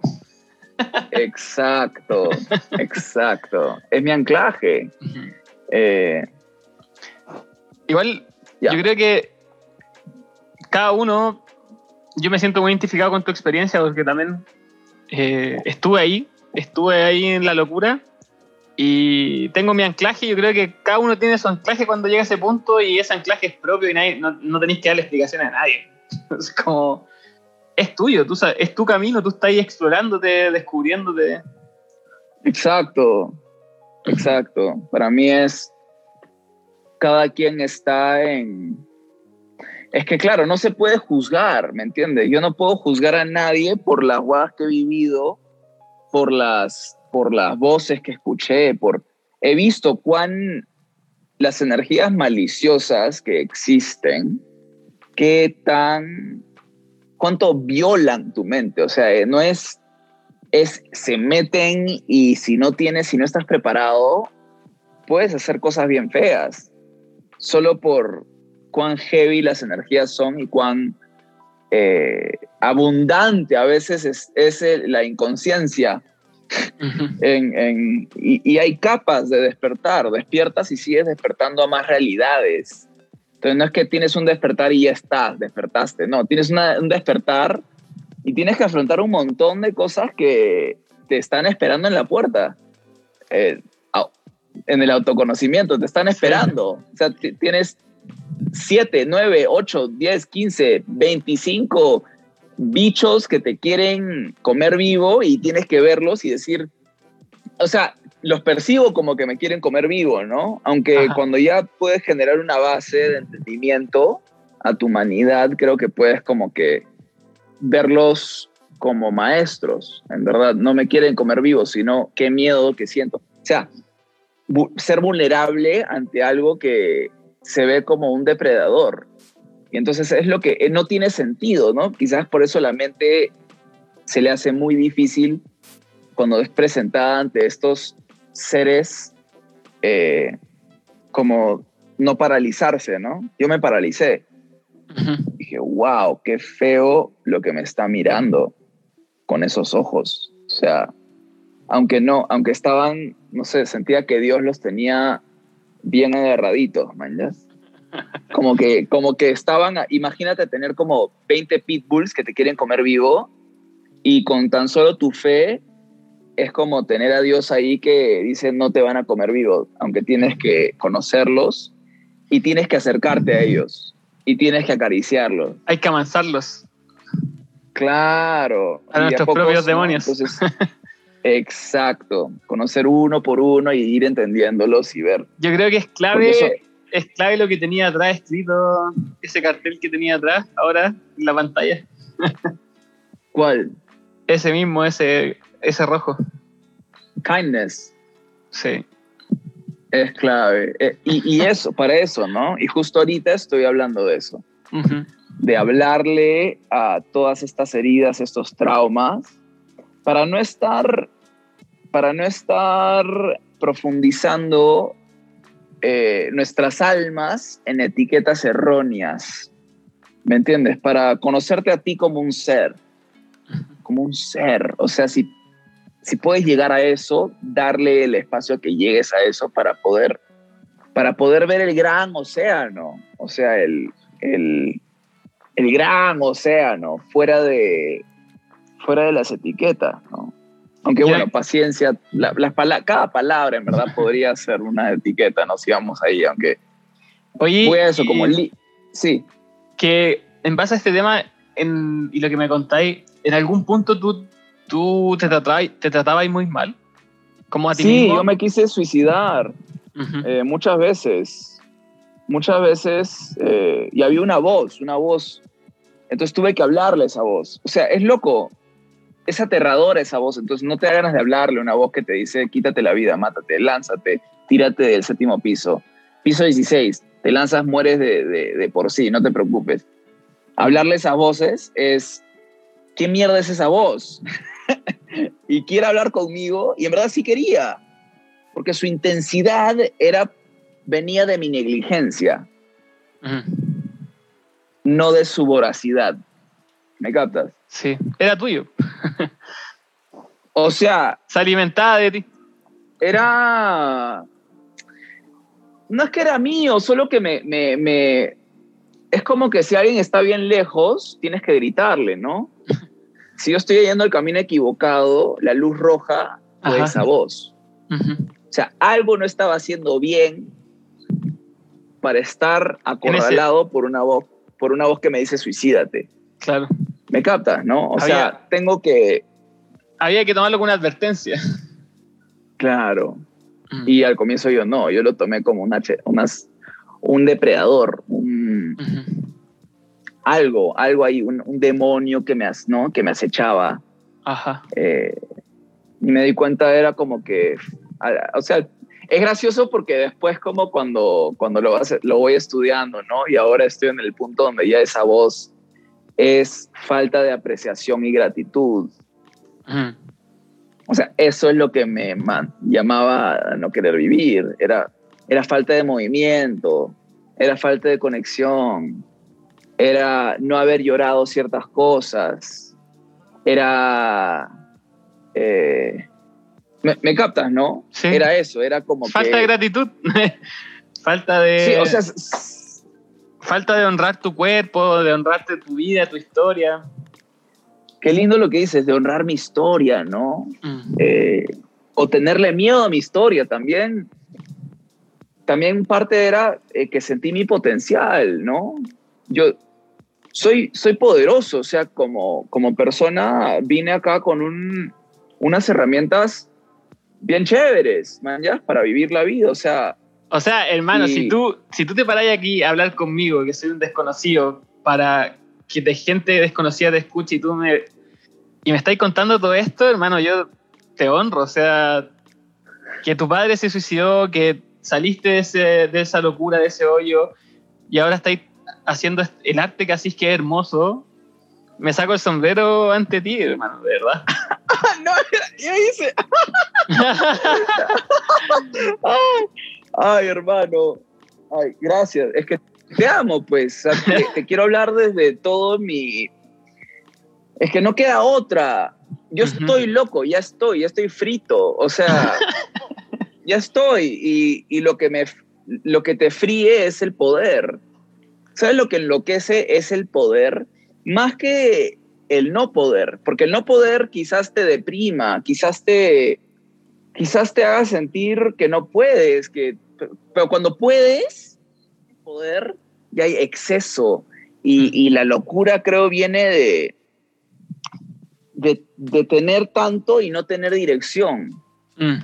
Exacto, (laughs) exacto. Es mi anclaje. Eh, Igual, yo creo que cada uno, yo me siento muy identificado con tu experiencia porque también eh, estuve ahí, estuve ahí en la locura y tengo mi anclaje, yo creo que cada uno tiene su anclaje cuando llega a ese punto y ese anclaje es propio y no, no tenéis que darle explicaciones a nadie. (laughs) Es como, es tuyo, tú es tu camino, tú estás ahí explorándote, descubriéndote. Exacto, exacto. Para mí es, cada quien está en... Es que claro, no se puede juzgar, ¿me entiendes? Yo no puedo juzgar a nadie por las guadas que he vivido, por las por las voces que escuché, por he visto cuán las energías maliciosas que existen, qué tan cuánto violan tu mente, o sea, no es es se meten y si no tienes, si no estás preparado, puedes hacer cosas bien feas, solo por cuán heavy las energías son y cuán eh, abundante a veces es, es la inconsciencia en, y, hay capas de despertar, despiertas y sigues despertando a más realidades. Entonces no es que tienes un despertar y ya estás, despertaste, no, tienes un despertar y tienes que afrontar un montón de cosas que te están esperando en la puerta. Eh, en el autoconocimiento, te están esperando. O sea, tienes 7, 9, 8, 10, 15, 25 bichos que te quieren comer vivo y tienes que verlos y decir, o sea, los percibo como que me quieren comer vivo, ¿no? Aunque cuando ya puedes generar una base de entendimiento a tu humanidad, creo que puedes como que verlos como maestros, en verdad, no me quieren comer vivo, sino qué miedo que siento. O sea, ser vulnerable ante algo que se ve como un depredador. Y entonces es lo que eh, no tiene sentido, ¿no? Quizás por eso la mente se le hace muy difícil cuando es presentada ante estos seres eh, como no paralizarse, ¿no? Yo me paralicé. Dije, wow, qué feo lo que me está mirando con esos ojos. O sea, aunque no, aunque estaban, no sé, sentía que Dios los tenía bien agarraditos, man, Como que, como que estaban, imagínate tener como 20 pitbulls que te quieren comer vivo y con tan solo tu fe es como tener a Dios ahí que dice no te van a comer vivo, aunque tienes que conocerlos y tienes que acercarte a ellos y tienes que acariciarlos. Hay que amansarlos. Claro. A nuestros propios demonios. (laughs) exacto. Conocer uno por uno y ir entendiéndolos y ver. Yo creo que es clave, es clave lo que tenía atrás escrito, ese cartel que tenía atrás, ahora en la pantalla. (laughs) ¿Cuál? Ese mismo, ese ese rojo. Kindness. Sí. Es clave. Eh, y, eso, para eso, ¿no? Y justo ahorita estoy hablando de eso. De hablarle a todas estas heridas, estos traumas, para no estar, para no estar profundizando eh, nuestras almas en etiquetas erróneas. ¿Me entiendes? Para conocerte a ti como un ser. Como un ser. O sea, si si puedes llegar a eso, darle el espacio a que llegues a eso para poder, para poder ver el gran océano, o sea, el, el, el gran océano, fuera de, fuera de las etiquetas, ¿no? Aunque bueno, paciencia, la, cada palabra en verdad (laughs) podría ser una etiqueta, no sigamos ahí, aunque... Oye, fue eso, como el... Sí. Que en base a este tema en, y lo que me contáis, en algún punto tú ¿Tú te, tratabas, te tratabas muy mal? ¿Como a ti sí, yo me quise suicidar eh, muchas veces. Muchas veces. Eh, y había una voz, una voz. Entonces tuve que hablarle a esa voz. O sea, es loco. Es aterradora esa voz. Entonces no te da ganas de hablarle una voz que te dice: quítate la vida, mátate, lánzate, tírate del séptimo piso. Piso 16. Te lanzas, mueres de, de por sí, no te preocupes. Hablarle a esas voces es. ¿Qué mierda es esa voz? (laughs) y quiere hablar conmigo, y en verdad sí quería, porque su intensidad era, venía de mi negligencia, no de su voracidad. ¿Me captas? Sí, era tuyo. o sea... Se alimentaba de ti. Era... No es que era mío, solo que me, me, me... Es como que si alguien está bien lejos, tienes que gritarle, ¿no? (laughs) si yo estoy yendo el camino equivocado, la luz roja fue esa voz. O sea, algo no estaba haciendo bien para estar acorralado por una voz, por una voz que me dice suicídate. Claro. ¿Me captas, no? O sea, tengo que... Había que tomarlo con una advertencia. Claro. Y al comienzo yo no, yo lo tomé como una, unas, un depredador, un, algo, algo ahí, un, demonio que me, ¿no? que me acechaba. Ajá. Eh, y me di cuenta, era como que, o sea, es gracioso porque después como cuando, cuando lo, lo voy estudiando, ¿no? Y ahora estoy en el punto donde ya esa voz es falta de apreciación y gratitud. O sea, eso es lo que me llamaba a no querer vivir. Era, era falta de movimiento, era falta de conexión, era no haber llorado ciertas cosas, era... Eh, me, captas, ¿no? Sí. Era eso, era como Falta de gratitud, (laughs) falta de... Sí, o sea... Falta de honrar tu cuerpo, de honrarte tu vida, tu historia. Qué lindo lo que dices, de honrar mi historia, ¿no? Mm. Eh, o tenerle miedo a mi historia también. también parte era eh, que sentí mi potencial, ¿no? Yo soy, soy poderoso, o sea, como, como persona vine acá con un, unas herramientas bien chéveres, man, ya, para vivir la vida, o sea... O sea, hermano, Y- si, tú, si tú te paras aquí a hablar conmigo, que soy un desconocido, para que de gente desconocida te escuche y tú me... Y me estáis contando todo esto, hermano, yo te honro, o sea, que tu padre se suicidó, que saliste de, ese- de esa locura, de ese hoyo, y ahora estáis haciendo el arte que así es que es hermoso. Me saco el sombrero ante ti, hermano, de verdad. (laughs) (laughs) no, yo hice... (laughs) Ay, hermano. Ay, gracias. Es que te amo, pues. O sea, te, (laughs) te quiero hablar desde todo mi... Es que no queda otra. Yo estoy loco, ya estoy, ya estoy frito. O sea, (laughs) ya estoy. Y, y lo, que me, lo que te fríe es el poder. ¿Sabes lo que enloquece? Es el poder. Más que el no poder. Porque el no poder quizás te deprima, quizás te, quizás te haga sentir que no puedes, que, pero cuando puedes, poder, ya hay exceso. Y, y la locura creo viene de, de, de tener tanto y no tener dirección. Mm,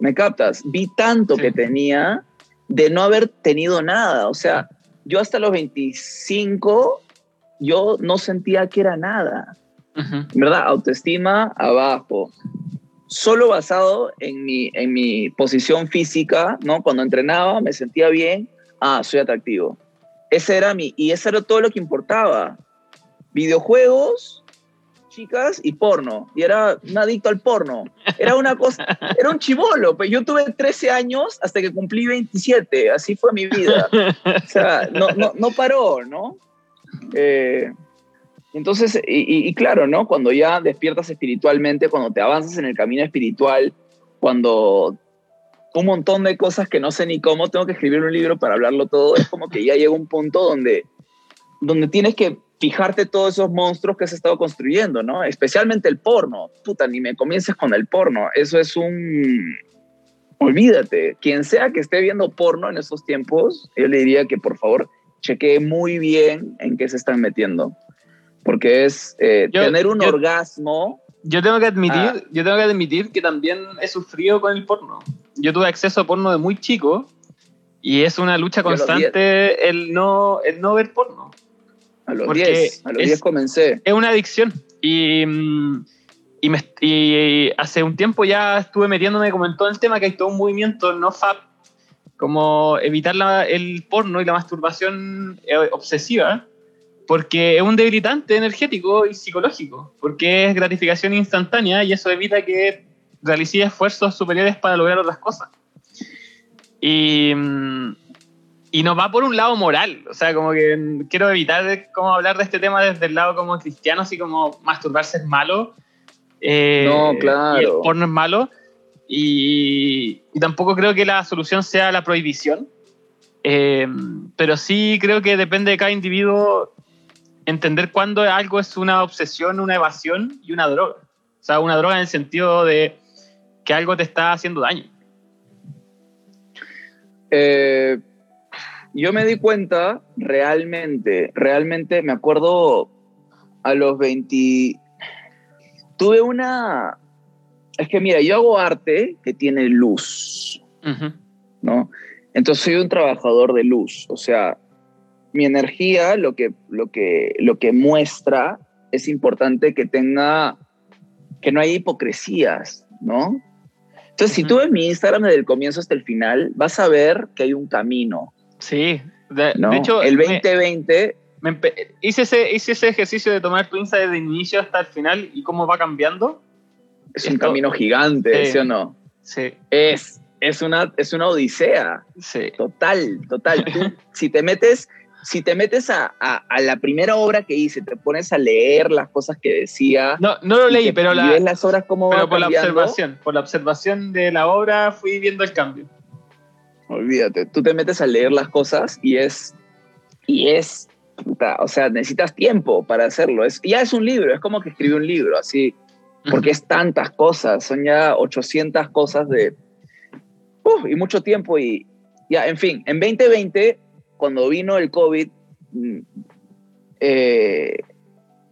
¿Me captas? Vi tanto Sí. que tenía de no haber tenido nada. O sea, yo hasta los 25, yo no sentía que era nada. ¿verdad? Autoestima abajo. Solo basado en mi, en mi posición física, ¿no? Cuando entrenaba me sentía bien, ah, soy atractivo. Ese era mi, y eso era todo lo que importaba. Videojuegos, chicas y porno. Y era un adicto al porno. Era una cosa, (laughs) era un chivolo. Pues yo tuve 13 años hasta que cumplí 27. Así fue mi vida. O sea, no, no, no paró, ¿no? Eh, entonces, y, claro, ¿no? Cuando ya despiertas espiritualmente, cuando te avanzas en el camino espiritual, cuando un montón de cosas que no sé ni cómo, tengo que escribir un libro para hablarlo todo, es como que ya llega un punto donde, donde tienes que fijarte todos esos monstruos que has estado construyendo, ¿no? Especialmente el porno. Puta, ni me comiences con el porno. Eso es un... Olvídate. Quien sea que esté viendo porno en estos tiempos, yo le diría que por favor chequee muy bien en qué se están metiendo. Porque es eh, Yo- tener un yo- orgasmo. Yo tengo que admitir, Ah. yo tengo que admitir que también he sufrido con el porno. Yo tuve acceso a porno de muy chico y es una lucha constante el no, el no ver porno. A los Porque 10, a los es- 10 comencé. Es una adicción y, mm, y, me- y hace un tiempo ya estuve metiéndome como en todo el tema que hay todo un movimiento no fab como evitar la- el porno y la masturbación eh, obsesiva porque es un debilitante energético y psicológico, porque es gratificación instantánea y eso evita que realices esfuerzos superiores para lograr otras cosas. Y, mm, y no va por un lado moral, o sea, como que quiero evitar como hablar de este tema desde el lado como cristiano, así como masturbarse es malo. eh, No, Y claro. el porno es malo. Y, y tampoco creo que la solución sea la prohibición. Eh, pero sí creo que depende de cada individuo entender cuándo algo es una obsesión, una evasión y una droga. O sea, una droga en el sentido de que algo te está haciendo daño. Eh, yo me di cuenta realmente, realmente me acuerdo a los 20. Tuve una. Es que mira, yo hago arte que tiene luz, Ujú. ¿no? Entonces soy un trabajador de luz. O sea, mi energía, lo que, lo que, lo que muestra, es importante que tenga. que no haya hipocresías, ¿no? Entonces, si Ujú. tú ves mi Instagram desde el comienzo hasta el final, vas a ver que hay un camino. Sí. De, ¿no? de hecho, el me- 2020, me empe- hice, ese, hice ese ejercicio de tomar tu Insta desde el inicio hasta el final y cómo va cambiando. es un Esto- camino gigante, Sí. ¿sí o no? Sí, Es, es, una, es una odisea, sí. total, total. Tú, si te metes, si te metes a, a- a la primera obra que hice, te pones a leer las cosas que decía, No, no lo leí, pero, la, ves las obras como pero por la observación. Por la observación de la obra fui viendo el cambio. olvídate, tú te metes a leer las cosas y es, y es, puta, o sea, necesitas tiempo para hacerlo. Es, ya es un libro, es como que escribí un libro, así, porque es tantas cosas, son ya 800 cosas de... uf, y mucho tiempo y, Ya, en fin, en 2020, cuando vino el COVID, mm, eh,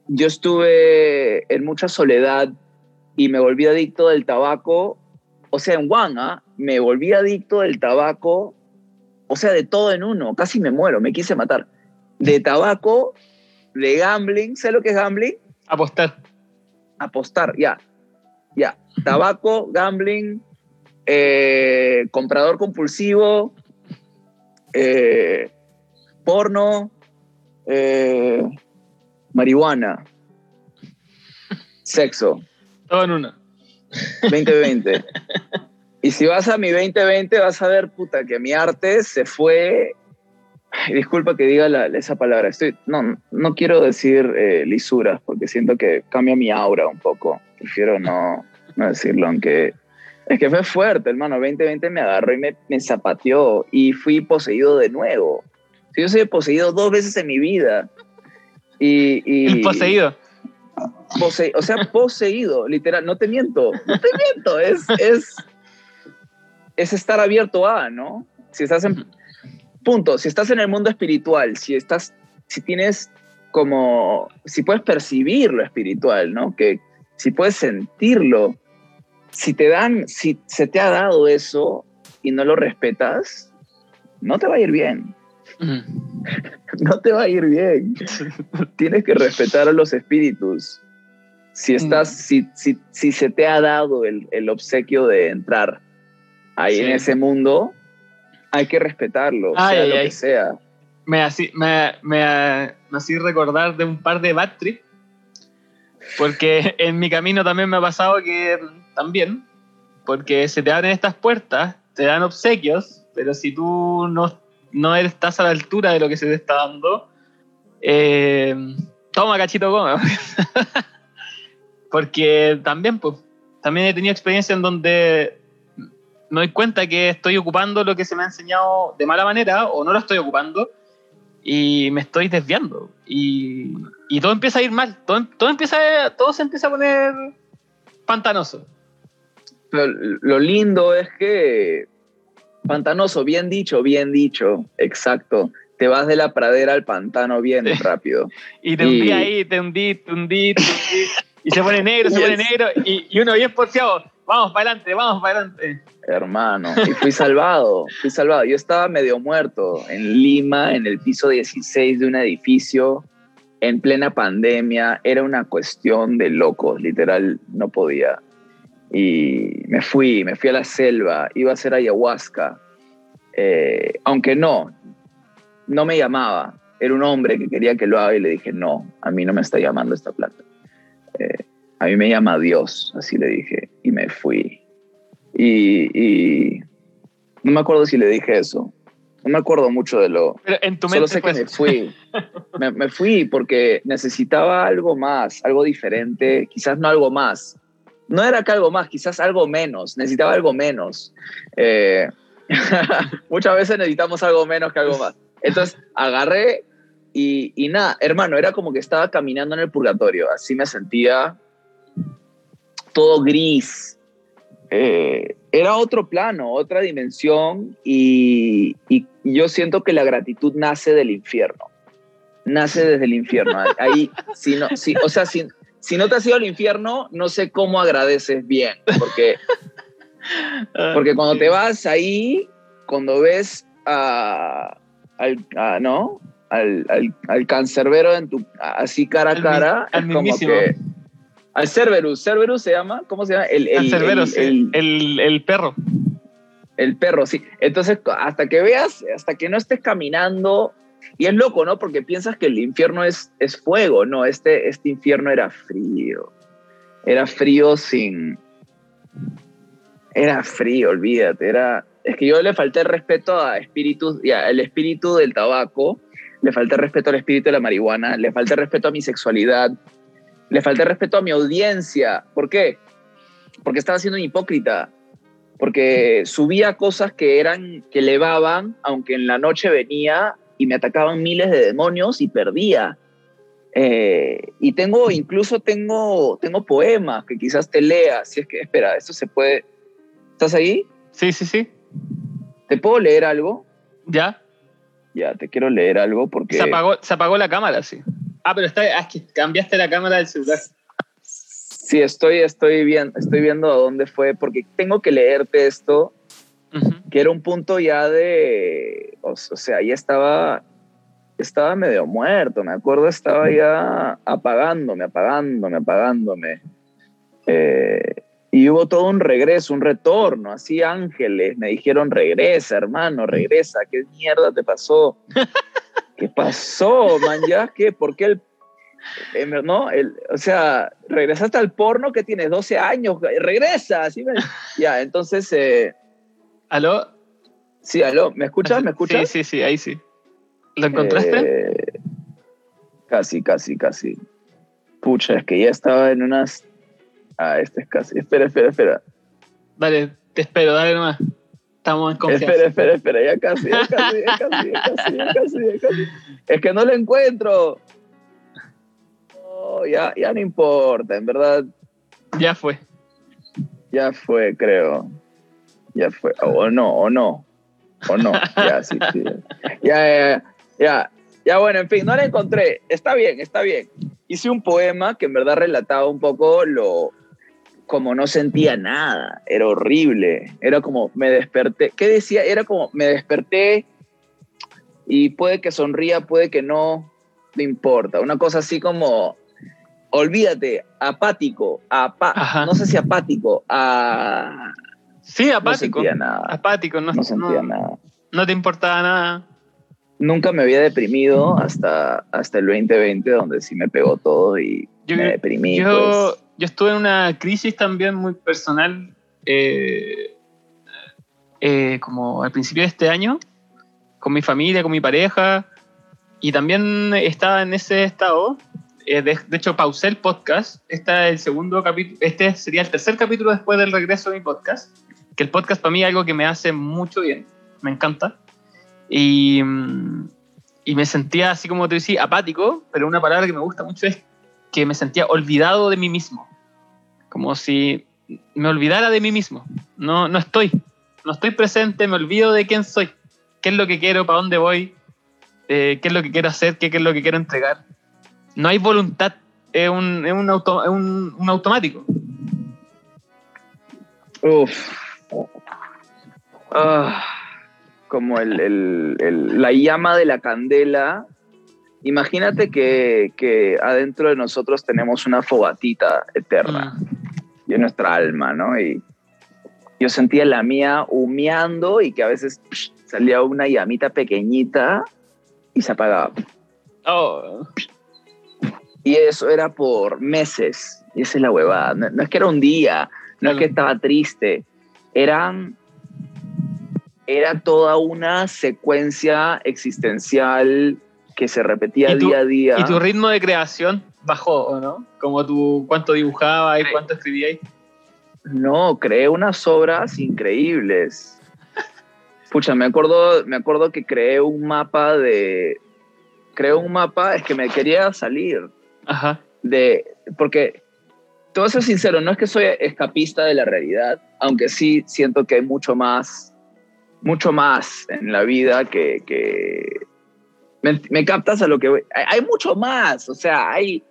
yo estuve en mucha soledad y me volví adicto del tabaco. O sea, en One, ¿ah? me volví adicto del tabaco, o sea, de todo en uno. Casi me muero, me quise matar. De tabaco, de gambling. ¿Sabes lo que es gambling? Apostar. Apostar, ya. Ya. Tabaco, (laughs) gambling, eh, comprador compulsivo, eh, porno, eh, marihuana, sexo. Todo en uno. 2020. (laughs) y si vas a mi 2020 vas a ver, puta, que mi arte se fue... Ay, disculpa que diga la- esa palabra. Estoy, no, no quiero decir eh, lisuras porque siento que cambia mi aura un poco. Prefiero no, no decirlo, aunque... Es que fue fuerte, hermano. 2020 me agarró y me, me zapateó y fui poseído de nuevo. Sí, Yo soy poseído dos veces en mi vida. Y, y, El (laughs) poseído. Pose- o sea, poseído, literal, no te miento, no te miento, es, es, es estar abierto a, ¿no? Si estás en, punto, si estás en el mundo espiritual, si estás, si tienes como, si puedes percibir lo espiritual, ¿no? Que si puedes sentirlo, si te dan, si se te ha dado eso y no lo respetas, no te va a ir bien, (laughs) no te va a ir bien. (laughs) Tienes que respetar a los espíritus. Si estás, si, si, si se te ha dado el, el obsequio de entrar ahí en Sí. ese mundo, hay que respetarlo, Ay, sea ay, lo ay. que sea. me, así, me, me, me hacía recordar de un par de bad trip, porque (laughs) en mi camino también me ha pasado que también, porque se te abren estas puertas, te dan obsequios, pero si tú no, no estás a la altura de lo que se te está dando, eh, toma cachito goma. (laughs) porque también, pues, también he tenido experiencia en donde me doy cuenta que estoy ocupando lo que se me ha enseñado de mala manera o no lo estoy ocupando y me estoy desviando y, y todo empieza a ir mal, todo, todo, empieza, todo se empieza a poner pantanoso. Pero lo lindo es que, pantanoso, bien dicho, bien dicho, exacto. Te vas de la pradera al pantano bien rápido. Y te Y- hundí ahí, te hundí, te hundí, te hundí, y se pone negro, se (laughs) Y pone negro y, y uno bien porfiado, vamos para adelante, vamos para adelante. Hermano, y fui salvado, fui salvado. Yo estaba medio muerto en Lima, en el piso 16 de un edificio, en plena pandemia. Era una cuestión de locos, literal, no podía. Y me fui, me fui a la selva, iba a hacer ayahuasca. Eh, aunque no, no me llamaba. Era un hombre que quería que lo haga y le dije, no, a mí no me está llamando esta planta. Eh, a mí me llama Dios, así le dije, y me fui. Y, y no me acuerdo si le dije eso. No me acuerdo mucho de lo... Pero en tu Solo mente sé que me fui. (laughs) Me, me fui porque necesitaba algo más, algo diferente, quizás no algo más. No era que algo más, quizás algo menos. Necesitaba algo menos. Eh, (laughs) muchas veces necesitamos algo menos que algo más. Entonces agarré y, y nada, hermano, era como que estaba caminando en el purgatorio. Así me sentía todo gris. Eh, era otro plano, otra dimensión y, yo siento que la gratitud nace del infierno. Nace desde el infierno. Ahí, si no, si, o sea, si, si no te has ido al infierno, no sé cómo agradeces bien, porque, (laughs) porque cuando te vas ahí, cuando ves a, al, a- ¿no? al, al, al cancerbero en tu, así cara a cara, al es como que... Al Cerberus, Cerberus se llama, ¿cómo se llama? El, el- el, el perro. el perro, sí. Entonces, hasta que veas, hasta que no estés caminando, y es loco, ¿no? Porque piensas que el infierno es, es fuego, no, este, este infierno era frío. Era frío sin... Era frío, olvídate, era... Es que yo le falté el respeto a espíritus, y al espíritu del tabaco, le falté el respeto al espíritu de la marihuana, le falté el respeto a mi sexualidad, le falté el respeto a mi audiencia. ¿Por qué? Porque estaba siendo un hipócrita porque subía cosas que eran que elevaban, aunque en la noche venía y me atacaban miles de demonios y perdía. Eh, y tengo, incluso tengo, tengo poemas que quizás te lea, si es que, espera, esto se puede... ¿Estás ahí? Sí, sí, sí. ¿Te puedo leer algo? ¿Ya? Ya, te quiero leer algo porque... Se apagó, se apagó la cámara, sí. Ah, pero está, ah, es que cambiaste la cámara del celular. Sí, estoy, estoy, viendo, estoy viendo a dónde fue, porque tengo que leerte esto, Ujú. que era un punto ya de... O, o sea, ya estaba, estaba medio muerto, me acuerdo, estaba ya apagándome, apagándome, apagándome. Eh, y hubo todo un regreso, un retorno, así ángeles me dijeron, regresa, hermano, regresa, ¿qué mierda te pasó? (laughs) ¿Qué pasó, man? ¿Ya qué? ¿Por qué el... eh, ¿No? El, o sea, regresaste al porno que tienes 12 años, regresa, así me- Ya, entonces, eh, ¿Aló? Sí, aló, ¿me escuchas? ¿Me escuchas? Sí, sí, sí, ahí sí. ¿Lo encontraste? Eh, casi, casi, casi. Pucha, es que ya estaba en unas... Ah, este es casi... Espera, espera, espera. Dale, te espero, dale nomás. Estamos en confianza. Espera, espera, espera, ya casi, ya casi, ya casi, ya casi, ya casi, ya casi. Es que no lo encuentro. Oh, ya, ya no importa, en verdad, Ya fue. ya fue, creo. Ya fue. O no, o no. O no. Ya, sí, sí. Ya, ya, ya. Ya, bueno, en fin, no la encontré. Está bien, está bien. Hice un poema que en verdad relataba un poco lo. Como no sentía nada. Era horrible. Era como me desperté. ¿Qué decía? Era como me desperté y puede que sonría, puede que no. No importa. Una cosa así como. Olvídate, apático, apa Ajá. no sé si apático, a, Sí, no apático. sentía nada. apático, no, No sentía no- nada. no te importaba nada. Nunca me había deprimido hasta, hasta el 2020, donde sí me pegó todo y Yo- me deprimí. Yo, pues. yo estuve en una crisis también muy personal, eh, eh, como al principio de este año, con mi familia, con mi pareja, y también estaba en ese estado. eh, de, de hecho, pausé el podcast. Este, es el segundo capítulo, este sería el tercer capítulo después del regreso de mi podcast. Que el podcast para mí es algo que me hace mucho bien, me encanta. Y, y me sentía así como te decía, apático, pero una palabra que me gusta mucho es que me sentía olvidado de mí mismo. Como si me olvidara de mí mismo. No, no estoy. No estoy presente, me olvido de quién soy. ¿Qué es lo que quiero? ¿Para dónde voy? Eh, ¿Qué es lo que quiero hacer? ¿Qué, qué es lo que quiero entregar? No hay voluntad. Es un, es un, auto- es un- un automático. Uf. Ah, como el, el- el- la llama de la candela. Imagínate que, que adentro de nosotros tenemos una fogatita eterna. Mm. en nuestra alma, ¿no? Y yo sentía la mía humeando y que a veces psh, salía una llamita pequeñita y se apagaba. Oh, Y eso era por meses. Y esa es la huevada. No, no es que era un día, no es que estaba triste. Eran. Era toda una secuencia existencial que se repetía ¿Y tu- día a día. ¿Y tu ritmo de creación bajó, o no? Como tú, cuánto dibujabas y cuánto escribías. No, creé unas obras increíbles. (laughs) Pucha, me acuerdo, me acuerdo que creé un mapa de. Creé un mapa, es que me quería salir Ajá. de. Porque, te voy a ser sincero, no es que soy escapista de la realidad, aunque sí siento que hay mucho más, mucho más en la vida que. me, captas a lo que. Hay, mucho más, o sea, hay,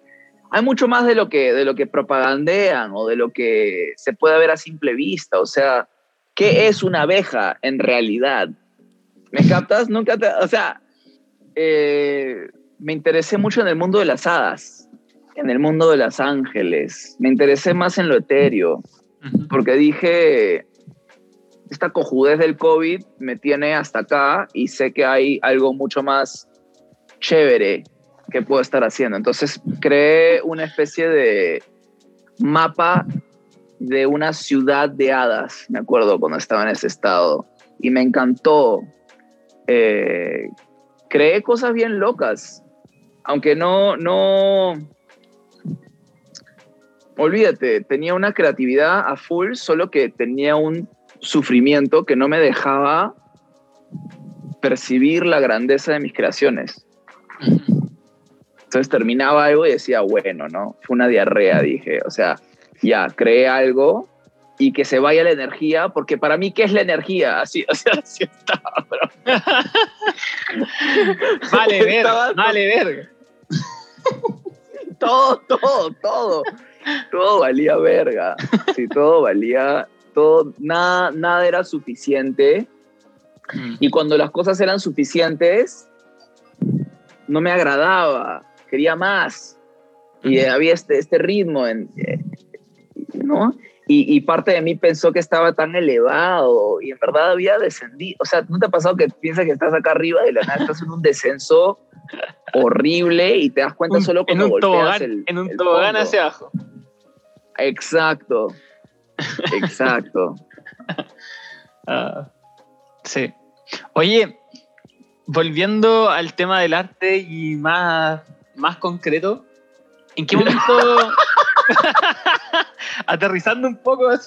hay mucho más de lo, que, de lo que propagandean o de lo que se puede ver a simple vista. O sea, ¿qué es una abeja en realidad? ¿Me captas? Nunca te, o sea, eh, me interesé mucho en el mundo de las hadas, en el mundo de las ángeles. Me interesé más en lo etéreo. Porque dije, esta cojudez del COVID me tiene hasta acá y sé que hay algo mucho más chévere que puedo estar haciendo. Entonces creé una especie de mapa de una ciudad de hadas, me acuerdo cuando estaba en ese estado, y me encantó. Eh, creé cosas bien locas, aunque no, no, olvídate, tenía una creatividad a full, solo que tenía un sufrimiento que no me dejaba percibir la grandeza de mis creaciones. Entonces terminaba algo y decía, bueno, ¿no? Fue una diarrea, dije. O sea, ya, creé algo y que se vaya la energía, porque para mí, ¿qué es la energía? Así, o sea, (laughs) así estaba, bro. (laughs) Vale, verga, vale, verga. todo, todo, todo. Todo valía verga. Sí, todo valía, todo, nada, nada era suficiente. Y cuando las cosas eran suficientes, no me agradaba, quería más. Y había este, este ritmo, en, eh, ¿no? Y, y parte de mí pensó que estaba tan elevado y en verdad había descendido. O sea, ¿no te ha pasado que piensas que estás acá arriba y de la nada estás en un descenso horrible y te das cuenta Un- solo en cuando un golpeas tobogán, el en un el tobogán fondo? hacia abajo. Exacto. Exacto. (laughs) Ah, sí. Oye, volviendo al tema del arte y más, más concreto, ¿en qué momento, (laughs) aterrizando un poco. (laughs)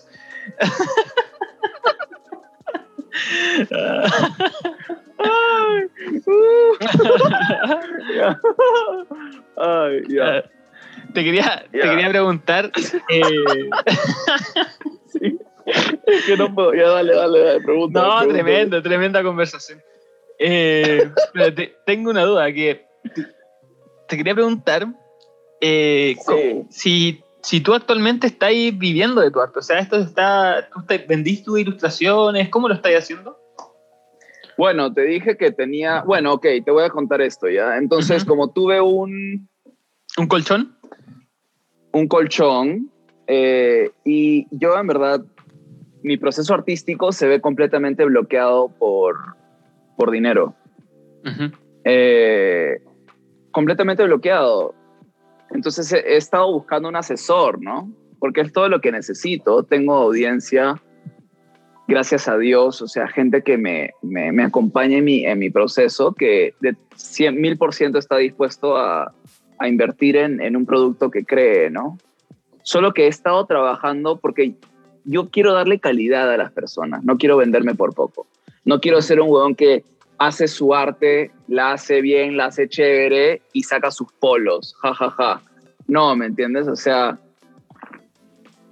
Ay, ya. Te, quería, te quería preguntar, eh, Es que no puedo. Ya, dale, dale, dale. Pregunta. no, pregunta. tremendo, tremenda conversación. Eh, pero te- tengo una duda que te, te quería preguntar eh, Sí. si, si tú actualmente estás viviendo de tu arte, o sea, esto está, tú te- vendís tus ilustraciones, ¿cómo lo estás haciendo? Bueno, te dije que tenía. Bueno, ok, te voy a contar esto ya. Entonces, como tuve un, ¿Un colchón? Un colchón eh, y yo, en verdad, mi proceso artístico se ve completamente bloqueado por, por dinero. Ujú. eh, completamente bloqueado. Entonces he, he estado buscando un asesor, ¿no? Porque es todo lo que necesito. Tengo audiencia, gracias a Dios, o sea, gente que me, me, me acompaña en mi, en mi proceso, que de 100 mil por ciento está dispuesto a, a invertir en, en un producto que cree, ¿no? Solo que he estado trabajando porque yo quiero darle calidad a las personas, no quiero venderme por poco. No quiero ser un huevón que hace su arte, la hace bien, la hace chévere y saca sus polos, ja, ja, ja. No, ¿me entiendes? O sea,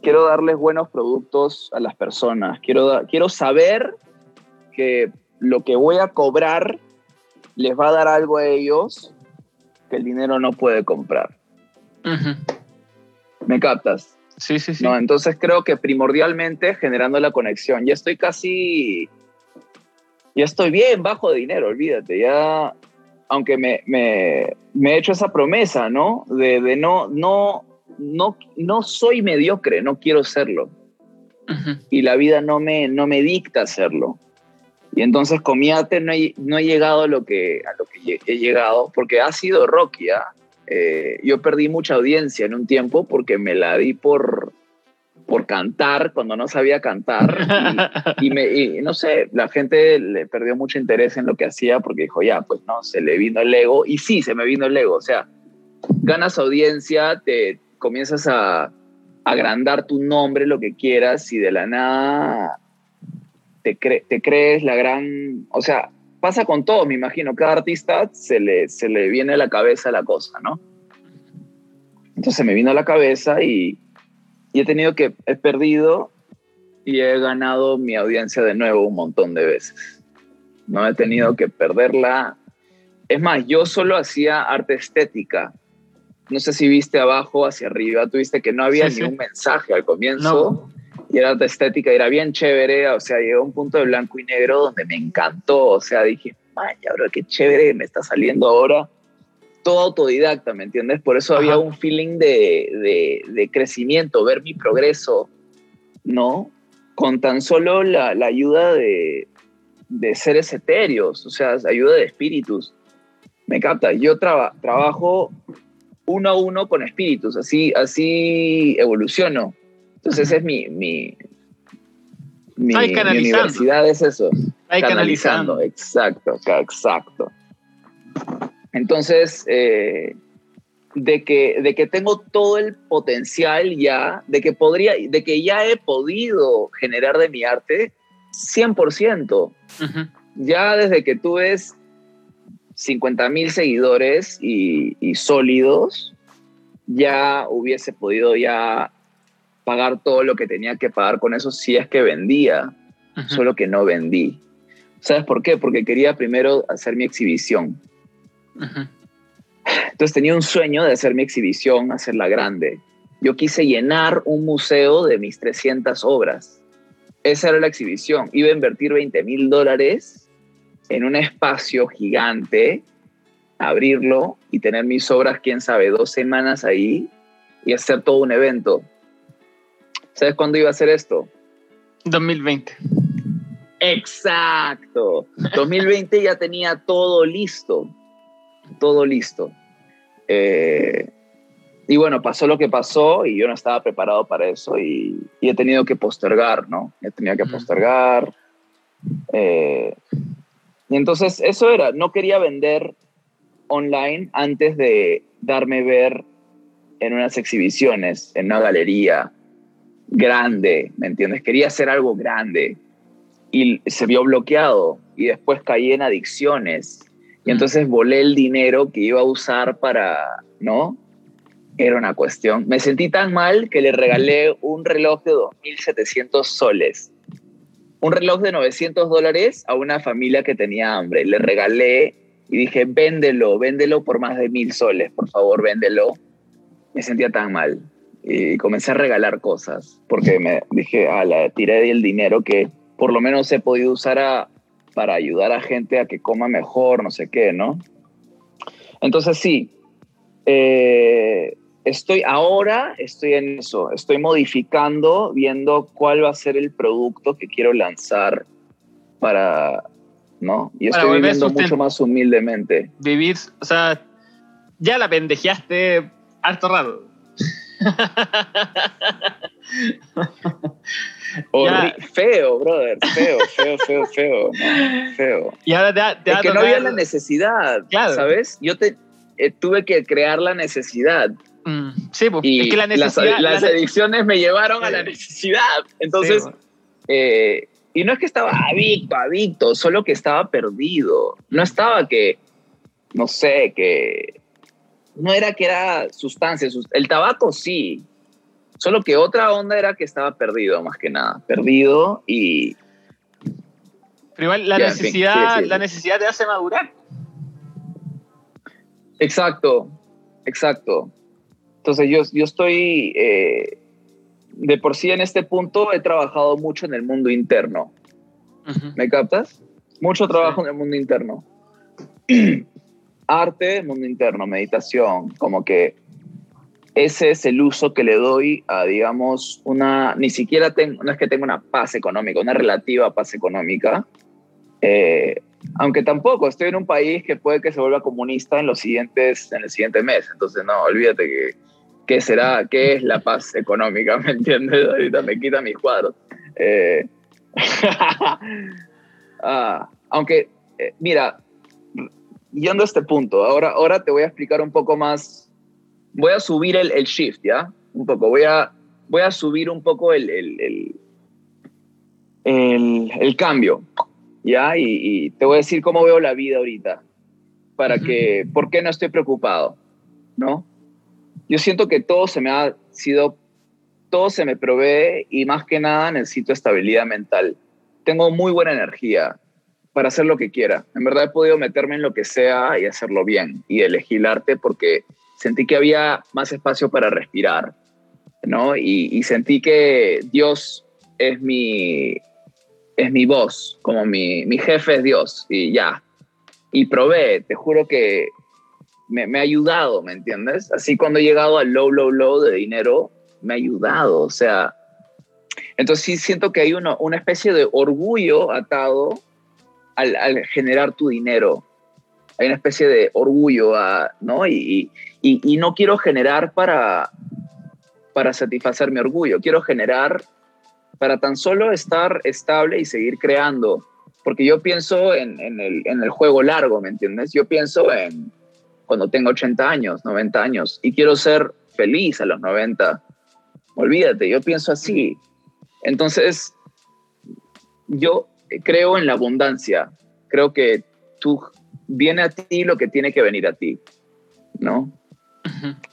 quiero darles buenos productos a las personas. Quiero, quiero saber que lo que voy a cobrar les va a dar algo a ellos que el dinero no puede comprar. ¿Me captas? Sí, sí, sí. No, entonces creo que primordialmente generando la conexión. Ya estoy casi. Ya estoy bien bajo de dinero, olvídate. Ya. Aunque me, me, me he hecho esa promesa, ¿no? De, de no, no, no, no soy mediocre, no quiero serlo. Y la vida no me, no me dicta hacerlo. Y entonces con mi arte no he, no he llegado a lo que, a lo que he llegado, porque ha sido Rocky, ¿ah? Eh, yo perdí mucha audiencia en un tiempo porque me la di por, por cantar cuando no sabía cantar. (laughs) Y, y me, y no sé, la gente le perdió mucho interés en lo que hacía porque dijo, ya, pues no, se le vino el ego. Y sí, se me vino el ego. O sea, ganas audiencia, te comienzas a agrandar tu nombre, lo que quieras, y de la nada te, cre- te crees la gran... O sea, pasa con todo, me imagino. Cada artista se le, se le viene a la cabeza la cosa, ¿no? Entonces me vino a la cabeza y, y he tenido que, he perdido y he ganado mi audiencia de nuevo un montón de veces. No he tenido que perderla. Es más, yo solo hacía arte estética. No sé si viste abajo hacia arriba, tú viste que no había Sí, ni sí. un mensaje al comienzo No. Y era estética, y era bien chévere, o sea, llegó a un punto de blanco y negro donde me encantó, o sea, dije, vaya, bro, qué chévere me está saliendo ahora. Todo autodidacta, ¿me entiendes? Por eso había Ajá. un feeling de, de, de crecimiento, ver mi progreso, ¿no? Con tan solo la, la ayuda de, de seres etéreos, o sea, ayuda de espíritus. Me capta, yo traba- trabajo uno a uno con espíritus, así, así evoluciono. Entonces Ujú. es mi, mi, mi, mi universidad es eso. Ahí canalizando. Exacto, exacto. Entonces, eh, de, que, de que tengo todo el potencial ya, de que, podría, de que ya he podido generar de mi arte 100%. Ujú. Ya desde que tú ves 50 mil seguidores y, y sólidos, ya hubiese podido ya pagar todo lo que tenía que pagar con eso si es que vendía, solo que no vendí. ¿Sabes por qué? Porque quería primero hacer mi exhibición. Entonces tenía un sueño de hacer mi exhibición, hacerla grande. Yo quise llenar un museo de mis 300 obras. Esa era la exhibición. Iba a invertir 20 mil dólares en un espacio gigante, abrirlo y tener mis obras, quién sabe, dos semanas ahí y hacer todo un evento. ¿Sabes cuándo iba a hacer esto? 2020. Exacto. 2020 ya tenía todo listo. Todo listo. Eh, y bueno, pasó lo que pasó y yo no estaba preparado para eso y, he tenido que postergar, ¿no? He tenido que postergar. Eh, y entonces eso era, no quería vender online antes de darme ver en unas exhibiciones, en una galería grande, ¿me entiendes? Quería hacer algo grande y se vio bloqueado y después caí en adicciones y entonces volé el dinero que iba a usar para, ¿no? Era una cuestión. Me sentí tan mal que le regalé un reloj de 2.700 soles. Un reloj de 900 dólares a una familia que tenía hambre. Le regalé y dije, véndelo, véndelo por más de mil soles, por favor, véndelo. Me sentía tan mal. Y comencé a regalar cosas porque me dije, ah, la tiré el dinero que por lo menos he podido usar para ayudar a gente a que coma mejor, no sé qué, ¿no? Entonces sí, eh, estoy ahora, estoy en eso, estoy modificando, viendo cuál va a ser el producto que quiero lanzar para, ¿no? Y estoy viviendo mucho más humildemente. Vivir, o sea, ya la pendejeaste harto rato. Feo, brother, feo, feo, feo, feo, feo. Y ahora te, es que no había la necesidad, ¿sabes? Yo te, eh, tuve que crear la necesidad. Mm, sí, pues, y que la necesidad, las, adicciones me llevaron a la necesidad. Entonces, eh, y no es que estaba adicto, adicto, solo que estaba perdido. No estaba que, no sé, que no era que era sustancia. El tabaco sí, Solo que otra onda era que estaba perdido, más que nada. Perdido y. Pero igual la, necesidad, la necesidad te hace madurar. Exacto, exacto. Entonces yo, yo estoy. Eh, de por sí en este punto he trabajado mucho en el mundo interno. ¿Me captas? Mucho trabajo en el mundo interno. (clears throat) Arte, mundo interno, meditación, como que ese es el uso que le doy a, digamos, una, ni siquiera tengo, no es que tenga una paz económica, una relativa paz económica, eh, aunque tampoco estoy en un país que puede que se vuelva comunista en los siguientes, en el siguiente mes, entonces no, olvídate que, ¿qué será, qué es la paz económica, (laughs) ¿me entiendes? Ahorita me quita mis cuadros. Eh, (laughs) ah, aunque, eh, mira, yendo a este punto, ahora, ahora te voy a explicar un poco más voy a subir el, shift, ¿ya? Un poco, voy a, voy a subir un poco el, el, el, cambio, ¿ya? Y, te voy a decir cómo veo la vida ahorita, para que, ¿por qué no estoy preocupado? ¿No? Yo siento que todo se me ha sido, todo se me provee y más que nada necesito estabilidad mental. Tengo muy buena energía para hacer lo que quiera. En verdad he podido meterme en lo que sea y hacerlo bien y elegir arte porque sentí que había más espacio para respirar, ¿no? Y, sentí que Dios es mi, es mi voz, como mi, mi, jefe es Dios, y ya. Y probé, te juro que me, me, ha ayudado, ¿me entiendes? Así cuando he llegado al low, low, low de dinero, me ha ayudado, o sea, entonces sí siento que hay una, una especie de orgullo atado al, generar tu dinero, hay una especie de orgullo, ¿no? Y, y, no quiero generar para, para satisfacer mi orgullo, quiero generar para tan solo estar estable y seguir creando, porque yo pienso en, en, el, en el juego largo, ¿me entiendes? Yo pienso en cuando tengo 80 años, 90 años, y quiero ser feliz a los 90. Olvídate, yo pienso así. Entonces, yo creo en la abundancia. Creo que tú viene a ti lo que tiene que venir a ti, ¿no?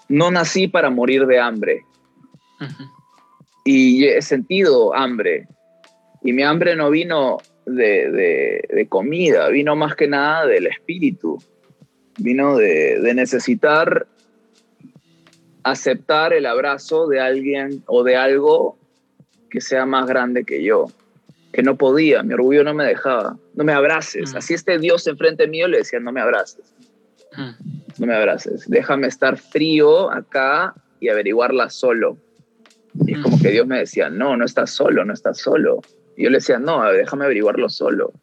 No nací para morir de hambre. y he sentido hambre. Y mi hambre no vino de, de, de comida, vino más que nada del espíritu. Vino de, de necesitar aceptar el abrazo de alguien o de algo que sea más grande que yo, que no podía, mi orgullo no me dejaba, no me abraces, Mm. así este Dios enfrente mío le decía, no me abraces, Mm. no me abraces, déjame estar frío acá y averiguarla solo. Y es como que Dios me decía, no, no estás solo, no estás solo. Y yo le decía, no, déjame averiguarlo solo.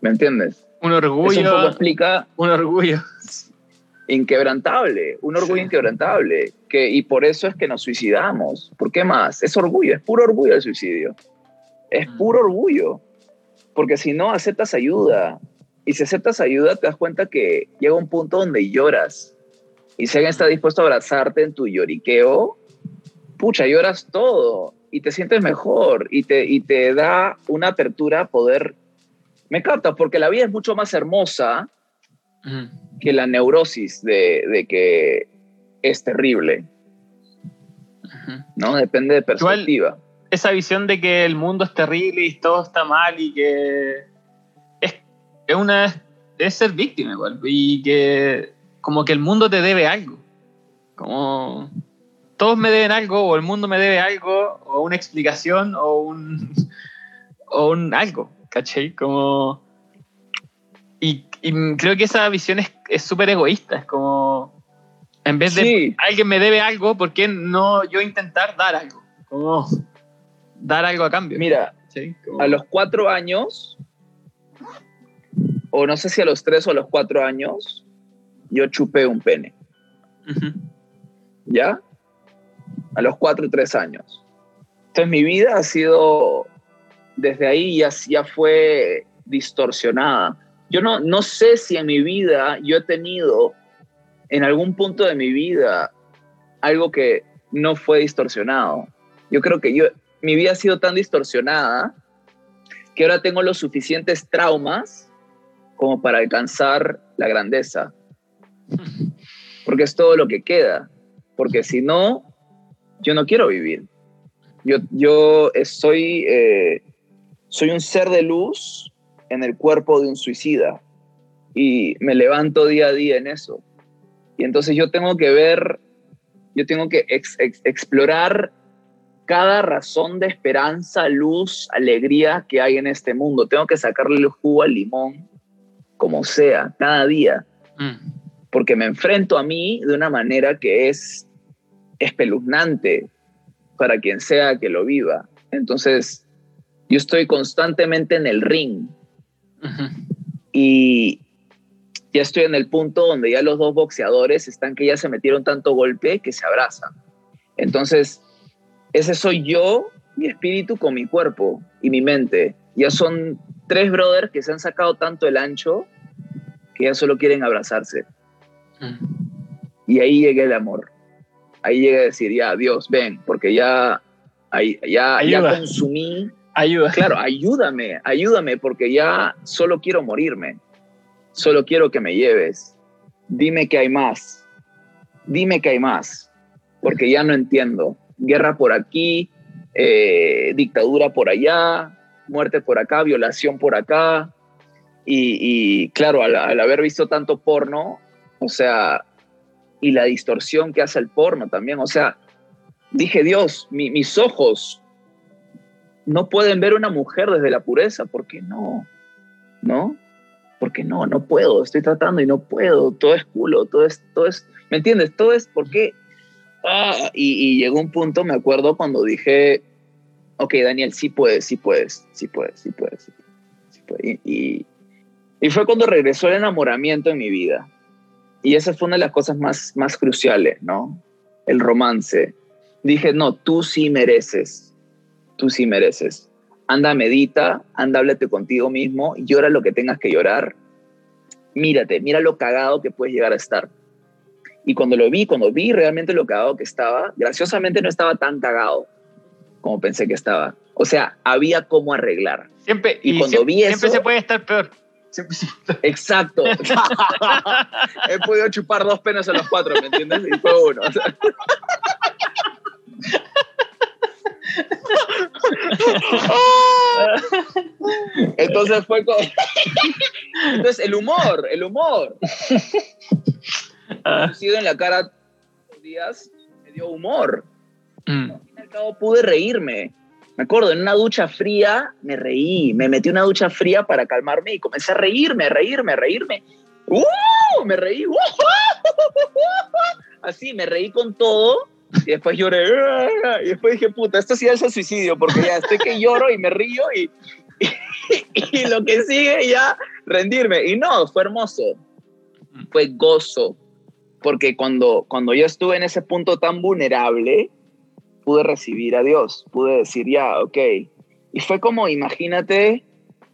¿Me entiendes? Un Eso un poco orgullo, explica un orgullo. inquebrantable, un orgullo Sí. inquebrantable, que, y por eso es que nos suicidamos. ¿Por qué más? Es orgullo, es puro orgullo el suicidio. Es Mm. puro orgullo. Porque si no aceptas ayuda, y si aceptas ayuda, te das cuenta que llega un punto donde lloras. Y si alguien está dispuesto a abrazarte en tu lloriqueo, pucha, lloras todo y te sientes mejor y te, y te da una apertura a poder... Me captas, porque la vida es mucho más hermosa Mm. que la neurosis de, de que es terrible. ¿no? Depende de perspectiva. Esa visión de que el mundo es terrible y todo está mal y que es, es una es ser víctima igual y que como que el mundo te debe algo como todos me deben algo o el mundo me debe algo o una explicación o un (laughs) o un algo ¿cachai? como y, y creo que esa visión es es súper egoísta es como en vez de Sí. alguien me debe algo ¿por qué no yo intentar dar algo? como dar algo a cambio Mira, ¿sí? Como- a los cuatro años, o no sé si a los tres o a los cuatro años, yo chupé un pene. ¿ya? A los cuatro o tres años. Entonces mi vida ha sido, desde ahí ya, ya fue distorsionada. Yo no, no sé si en mi vida yo he tenido, en algún punto de mi vida, algo que no fue distorsionado. Yo creo que yo, mi vida ha sido tan distorsionada que ahora tengo los suficientes traumas como para alcanzar la grandeza. Porque es todo lo que queda. Porque si no, yo no quiero vivir. Yo, yo soy, eh, soy un ser de luz en el cuerpo de un suicida. Y me levanto día a día en eso. Y entonces yo tengo que ver, yo tengo que ex- ex- explorar cada razón de esperanza, luz, alegría que hay en este mundo. Tengo que sacarle el jugo al limón, como sea, cada día, Mm. porque me enfrento a mí de una manera que es espeluznante para quien sea que lo viva. Entonces, yo estoy constantemente en el ring y ya estoy en el punto donde ya los dos boxeadores están que ya se metieron tanto golpe que se abrazan. Entonces, ese soy yo, mi espíritu con mi cuerpo y mi mente. Ya son tres brothers que se han sacado tanto el ancho que ya solo quieren abrazarse. Mm. Y ahí llega el amor. Ahí llega a decir, ya, Dios, ven, porque ya, ahí, ya, ya consumí Ayuda. claro, ayúdame, ayúdame, porque ya solo quiero morirme. Solo quiero que me lleves. Dime que hay más. Dime que hay más. Porque ya no entiendo. Guerra por aquí, eh, dictadura por allá, muerte por acá, violación por acá. Y, claro, al, haber visto tanto porno, o sea, y la distorsión que hace el porno también, o sea, dije, Dios, mi- mis ojos no pueden ver una mujer desde la pureza. ¿Por qué no? ¿No? Porque no, no puedo, estoy tratando y no puedo, todo es culo, todo es, todo es, ¿me entiendes? Todo es porque... Ah, y, llegó un punto, me acuerdo, cuando dije, ok, Daniel, sí puedes, sí puedes, sí puedes, sí puedes. Sí puedes, sí puedes". Y, y, y fue cuando regresó el enamoramiento en mi vida. Y esa fue una de las cosas más, más cruciales, ¿no? El romance. Dije, no, tú sí mereces, tú sí mereces. Anda, medita, anda, háblate contigo mismo, llora lo que tengas que llorar. Mírate, mira lo cagado que puedes llegar a estar. Y cuando lo vi, cuando vi realmente lo cagado que estaba, graciosamente no estaba tan cagado como pensé que estaba. O sea, había cómo arreglar. Siempre, Y y cuando siempre, vi siempre eso- se puede estar peor. Siempre, siempre. Exacto. (laughs) He podido chupar dos penas a los cuatro, ¿me entiendes? Y fue uno. (laughs) Entonces fue con... (laughs) Entonces el humor, el humor. En la cara días, me dio humor. mm. Al fin y al cabo pude reírme. Me acuerdo, en una ducha fría me reí, me metí una ducha fría para calmarme y comencé a reírme, reírme, reírme. ¡Uh! Me reí. ¡Uh! (laughs) Así, me reí con todo y después lloré. (laughs) Y después dije, puta, esto sí es el suicidio porque ya estoy que lloro y me río y, y, y lo que sigue ya rendirme. Y no, fue hermoso. Fue gozo. Porque cuando, cuando yo estuve en ese punto tan vulnerable, pude recibir a Dios, pude decir, ya, ok. Y fue como, imagínate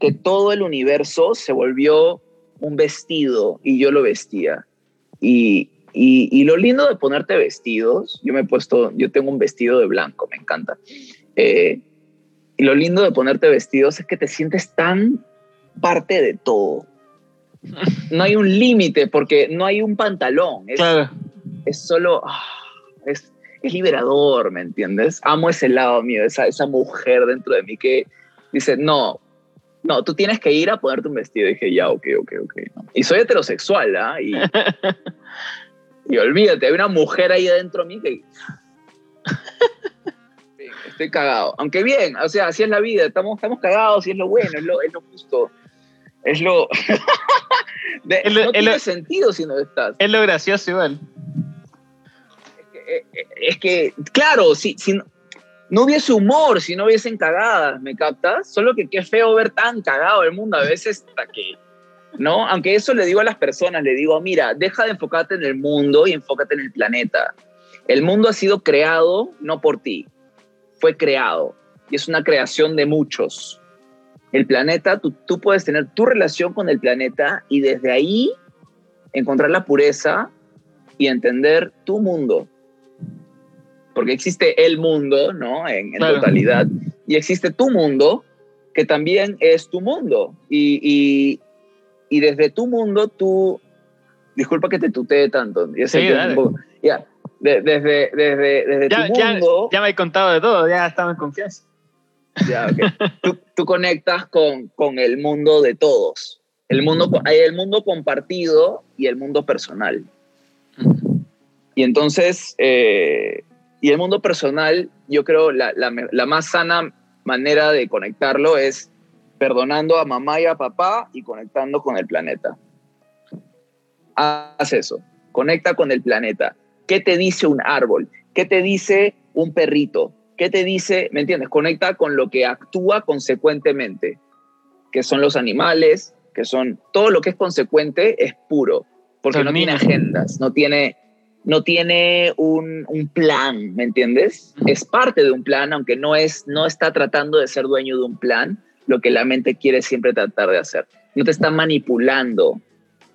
que todo el universo se volvió un vestido y yo lo vestía. Y, y, lo lindo de ponerte vestidos, yo me he puesto, yo tengo un vestido de blanco, me encanta. Eh, y lo lindo de ponerte vestidos es que te sientes tan parte de todo. No hay un límite porque no hay un pantalón. Es, Claro. es solo, ah, es, es liberador, ¿me entiendes? Amo ese lado mío, esa, esa mujer dentro de mí que dice, no, no, tú tienes que ir a ponerte un vestido. Y dije, ya, ok, ok, ok. Y soy heterosexual, ¿ah? Y, (laughs) y olvídate, hay una mujer ahí adentro de mí que... (laughs) Estoy cagado. Aunque bien, o sea, así es la vida, estamos, estamos cagados y es lo bueno, es lo, es lo justo. Es lo... (laughs) De- no es tiene lo- sentido si no estás. Es lo gracioso igual. Eh, eh, es que, claro, si, si no, no hubiese humor, si no hubiesen cagadas, ¿me captas? Solo que qué feo ver tan cagado el mundo a veces hasta que, ¿no? Aunque eso le digo a las personas, le digo, mira, deja de enfocarte en el mundo y enfócate en el planeta. El mundo ha sido creado no por ti, fue creado y es una creación de muchos. El planeta, tú, tú puedes tener tu relación con el planeta y desde ahí encontrar la pureza y entender tu mundo. Porque existe el mundo, ¿no? En, en Claro. totalidad. Y existe tu mundo, que también es tu mundo. Y, y, y desde tu mundo tú... Disculpa que te tutee tanto. Ya sé Sí, que es dale. un poco- ya. De- desde, desde, desde Ya, tu ya, mundo... ya me he contado de todo, ya estamos en confianza. Ya, tú, tú conectas con, con el mundo de todos. El mundo, hay el mundo compartido y el mundo personal. Y entonces, eh, y el mundo personal, yo creo la, la, la más sana manera de conectarlo es perdonando a mamá y a papá y conectando con el planeta. Haz eso, conecta con el planeta. ¿Qué te dice un árbol? ¿Qué te dice un perrito? ¿Qué te dice, me entiendes? Conecta con lo que actúa consecuentemente, que son los animales, que son todo lo que es consecuente es puro, porque no tiene agendas, no tiene, no tiene un, un plan, ¿me entiendes? Es parte de un plan, aunque no, es, no está tratando de ser dueño de un plan, lo que la mente quiere siempre tratar de hacer. No te está manipulando,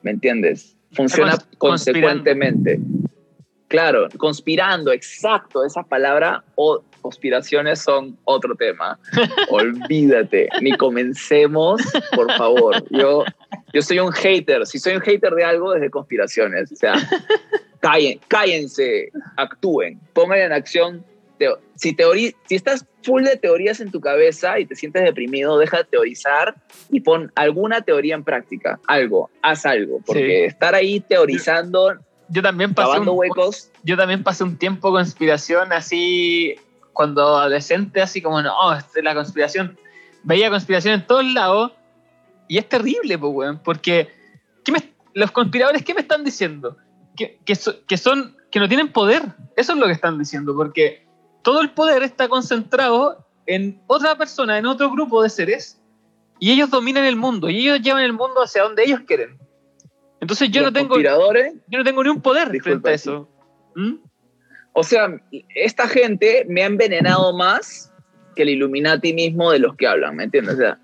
¿me entiendes? Funciona consecuentemente. Claro, conspirando, exacto, esa palabra o conspiraciones son otro tema. Olvídate, ni comencemos, por favor. Yo, yo soy un hater, si soy un hater de algo, es de conspiraciones. O sea, callen, cállense, actúen, pongan en acción. teo- Si, teori si estás full de teorías en tu cabeza y te sientes deprimido, deja de teorizar y pon alguna teoría en práctica, algo, haz algo, porque estar ahí teorizando, Yo también pasé un, huecos, yo también pasé un tiempo conspiración así cuando adolescente así como no la conspiración. Veía conspiración en todos lados y es terrible pues weón porque ¿qué me- los conspiradores qué me están diciendo que, que, so- que son que no tienen poder. Eso es lo que están diciendo porque todo el poder está concentrado en otra persona en otro grupo de seres y ellos dominan el mundo y ellos llevan el mundo hacia donde ellos quieren. Entonces yo los no tengo conspiradores yo no tengo ni un poder frente a eso. ¿Mm? O sea, esta gente me ha envenenado más que el Illuminati mismo de los que hablan, ¿me entiendes? O sea,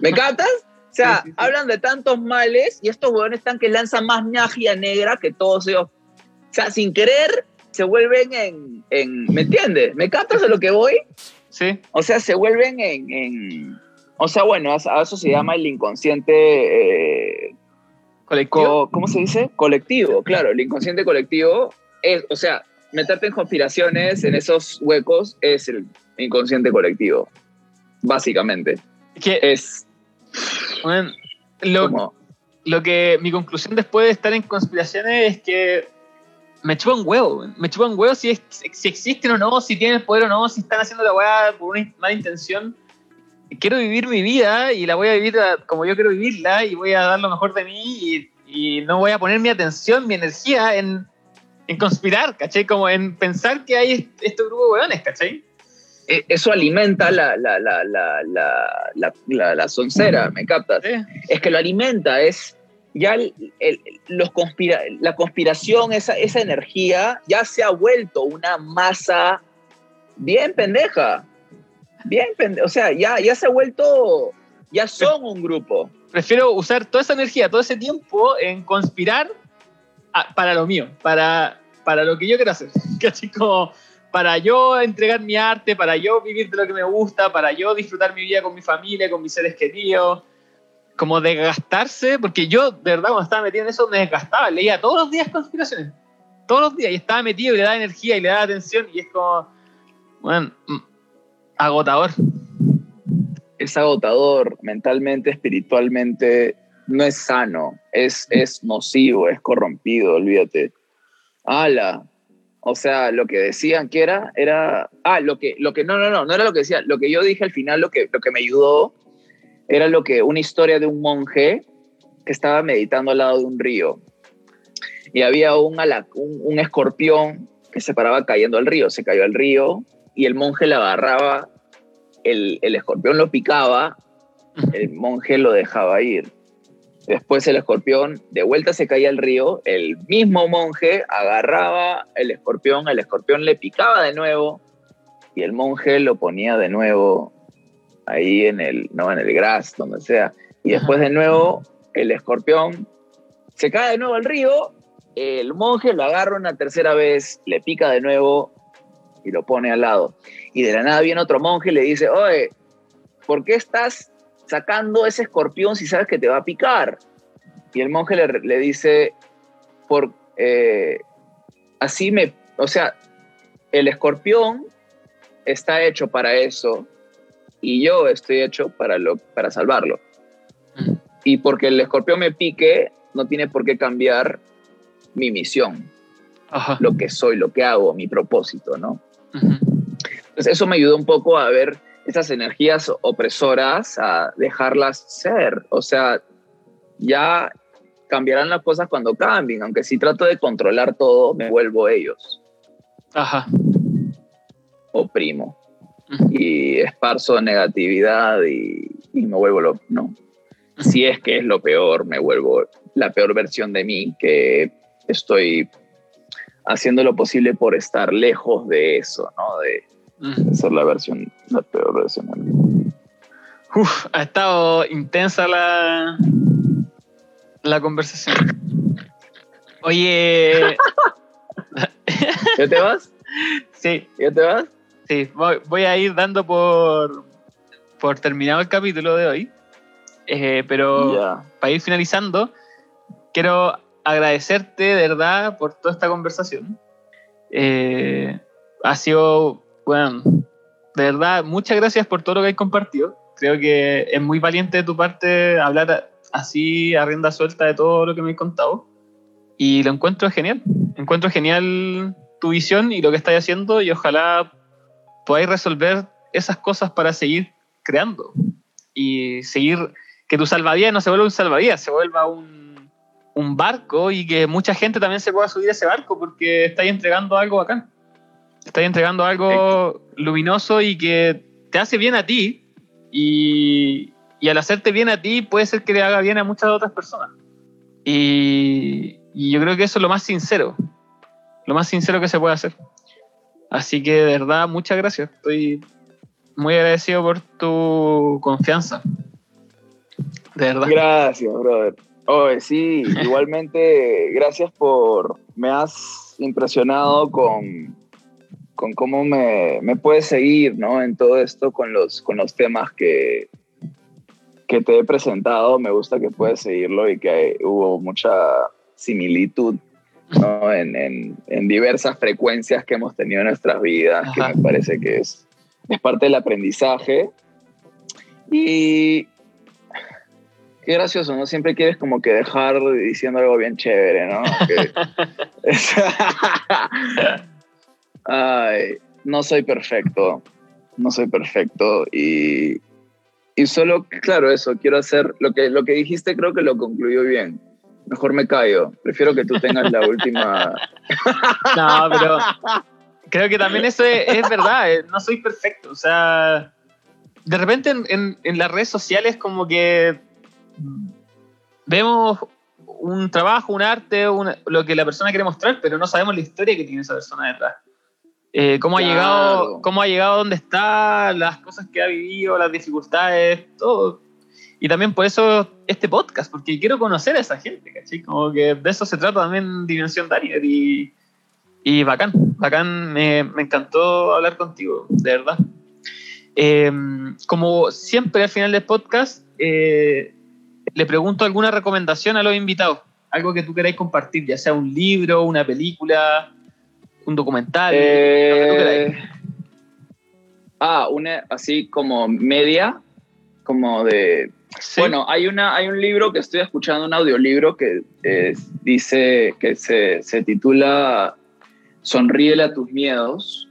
¿me (laughs) captas? O sea, Sí, sí, sí. hablan de tantos males y estos huevones están que lanzan más magia negra que todos ellos. O sea, sin querer, se vuelven en, en ¿me entiendes? ¿Me captas a lo que voy? Sí, O sea, se vuelven en, en- o sea, bueno, a a eso se llama el inconsciente, eh, colectivo. co- ¿cómo se dice? Colectivo, claro, el inconsciente colectivo es, o sea, meterte en conspiraciones, en esos huecos, es el inconsciente colectivo. básicamente. Que, Es bueno, lo, como... lo que mi conclusión después de estar en conspiraciones es que me chupa un huevo, me chupa un huevo si, es- si existen o no, si tienen el poder o no, si están haciendo la weá por una mala intención. Quiero vivir mi vida y la voy a vivir como yo quiero vivirla y voy a dar lo mejor de mí y, y no voy a poner mi atención, mi energía en, en conspirar, ¿cachai? Como en pensar que hay est- este grupo de weones, ¿cachai? eh, Eso alimenta la, la, la, la, la, soncera, ¿me captas? Sí. es que lo alimenta, es ya el- el- los conspira, la conspiración, esa, esa energía ya se ha vuelto una masa bien pendeja, bien pendeja, o sea, ya, ya se ha vuelto, ya son un grupo. prefiero usar toda esa energía, todo ese tiempo en conspirar para lo mío, para, para lo que yo quiero hacer. (laughs) ¿Cachai? Como para yo entregar mi arte, para yo vivir de lo que me gusta, para yo disfrutar mi vida con mi familia, con mis seres queridos. Como desgastarse, porque yo, de verdad, cuando estaba metido en eso, me desgastaba. Leía todos los días conspiraciones. Todos los días. Y estaba metido y le daba energía y le daba atención. Y es como, bueno, mm, agotador. Es agotador mentalmente, espiritualmente, no es sano, es, es nocivo, es corrompido, olvídate. Ala. O sea, lo que decían que era, era. Ah, lo que, lo que, no, no, no, no era lo que decía. Lo que yo dije al final, lo que, lo que me ayudó, era lo que, una historia de un monje que estaba meditando al lado de un río. Y había un, ala- un, un escorpión que se paraba cayendo al río. Se cayó al río y el monje le agarraba, el, el escorpión lo picaba, el monje lo dejaba ir. Después el escorpión de vuelta se caía al río, el mismo monje agarraba el escorpión, el escorpión le picaba de nuevo y el monje lo ponía de nuevo ahí en el, no, en el gras, donde sea. Y después de nuevo el escorpión se cae de nuevo al río, el monje lo agarra una tercera vez, le pica de nuevo y lo pone al lado. Y de la nada viene otro monje y le dice, oye, ¿por qué estás sacando ese escorpión si sabes que te va a picar? Y el monje le, le dice, por, eh, así me, o sea, el escorpión está hecho para eso y yo estoy hecho para, lo, para salvarlo. Ujú. Y porque el escorpión me pique, no tiene por qué cambiar mi misión, Ajá. lo que soy, lo que hago, mi propósito, ¿no? Entonces eso me ayudó un poco a ver esas energías opresoras, a dejarlas ser. O sea, ya cambiarán las cosas cuando cambien, aunque si trato de controlar todo, me vuelvo ellos, Ajá. oprimo Ujú. y esparzo negatividad y, y me vuelvo lo, no. Si es que es lo peor, me vuelvo la peor versión de mí, que estoy haciendo lo posible por estar lejos de eso, ¿no? De, Ujú. ser la versión, la peor versión. Uf, ha estado intensa la, la conversación. Oye, (laughs) ¿Ya te vas? (laughs) sí, ¿Ya te vas? sí, voy, voy a ir dando por, por terminado el capítulo de hoy. Eh, pero para ir finalizando, quiero agradecerte de verdad por toda esta conversación. Eh, ha sido, bueno, de verdad, muchas gracias por todo lo que has compartido. Creo que es muy valiente de tu parte hablar así a rienda suelta de todo lo que me has contado. Y lo encuentro genial. Encuentro genial tu visión y lo que estás haciendo y ojalá podáis resolver esas cosas para seguir creando y seguir que tu salvavidas no se vuelva un salvavidas, se vuelva un, un barco y que mucha gente también se pueda subir a ese barco porque estáis entregando algo bacán. Estáis entregando algo luminoso y que te hace bien a ti y, y al hacerte bien a ti puede ser que le haga bien a muchas otras personas. Y, y yo creo que eso es lo más sincero, lo más sincero que se puede hacer. Así que de verdad, muchas gracias. Estoy muy agradecido por tu confianza. De verdad. Gracias, brother. Sí, (laughs) igualmente, gracias por. Me has impresionado con, con cómo me, me puedes seguir, ¿no? En todo esto, con los, con los temas que, que te he presentado. Me gusta que puedes seguirlo y que hubo mucha similitud, ¿no? En, en, en diversas frecuencias que hemos tenido en nuestras vidas, Ajá. que me parece que es, es parte del aprendizaje Y qué gracioso, ¿no? Siempre quieres como que dejar diciendo algo bien chévere, ¿no? Que- (laughs) (laughs) Ay, no soy perfecto, no soy perfecto y, y solo, claro, eso, quiero hacer, lo que, lo que dijiste creo que lo concluyó bien. Mejor me callo, prefiero que tú tengas la última... (laughs) No, pero creo que también eso es, verdad, eh, no soy perfecto. O sea, de repente en, en- las redes sociales como que vemos un trabajo, un arte, lo que la persona quiere mostrar, pero no sabemos la historia que tiene esa persona detrás. Eh, cómo, ha Claro. llegado, cómo ha llegado donde está, las cosas que ha vivido, las dificultades, todo. Y también por eso este podcast, porque quiero conocer a esa gente, ¿cachai? Como que de eso se trata también Dimensión Daniel y, y bacán, bacán, me, me encantó hablar contigo, de verdad. Eh, como siempre al final del podcast, eh, le pregunto alguna recomendación a los invitados, algo que tú queráis compartir, ya sea un libro, una película, un documental, Eh, ah, una así como media, como de... Sí. Bueno, hay, una, hay un libro que estoy escuchando, un audiolibro que eh, dice que se, se titula Sonríele a tus miedos.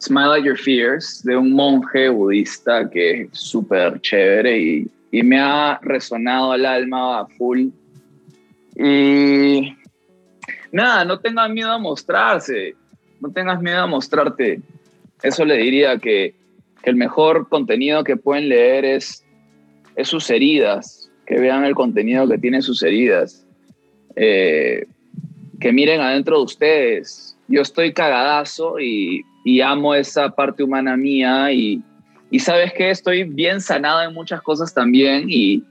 Smile at Your Fears, de un monje budista que es súper chévere y, y me ha resonado al alma a full. Y nada, no tengas miedo a mostrarse, no tengas miedo a mostrarte. Eso le diría que, el mejor contenido que pueden leer es, sus heridas, que vean el contenido que tienen sus heridas, Eh, que miren adentro de ustedes. Yo estoy cagadazo y, amo esa parte humana mía y, y sabes que estoy bien sanada en muchas cosas también y,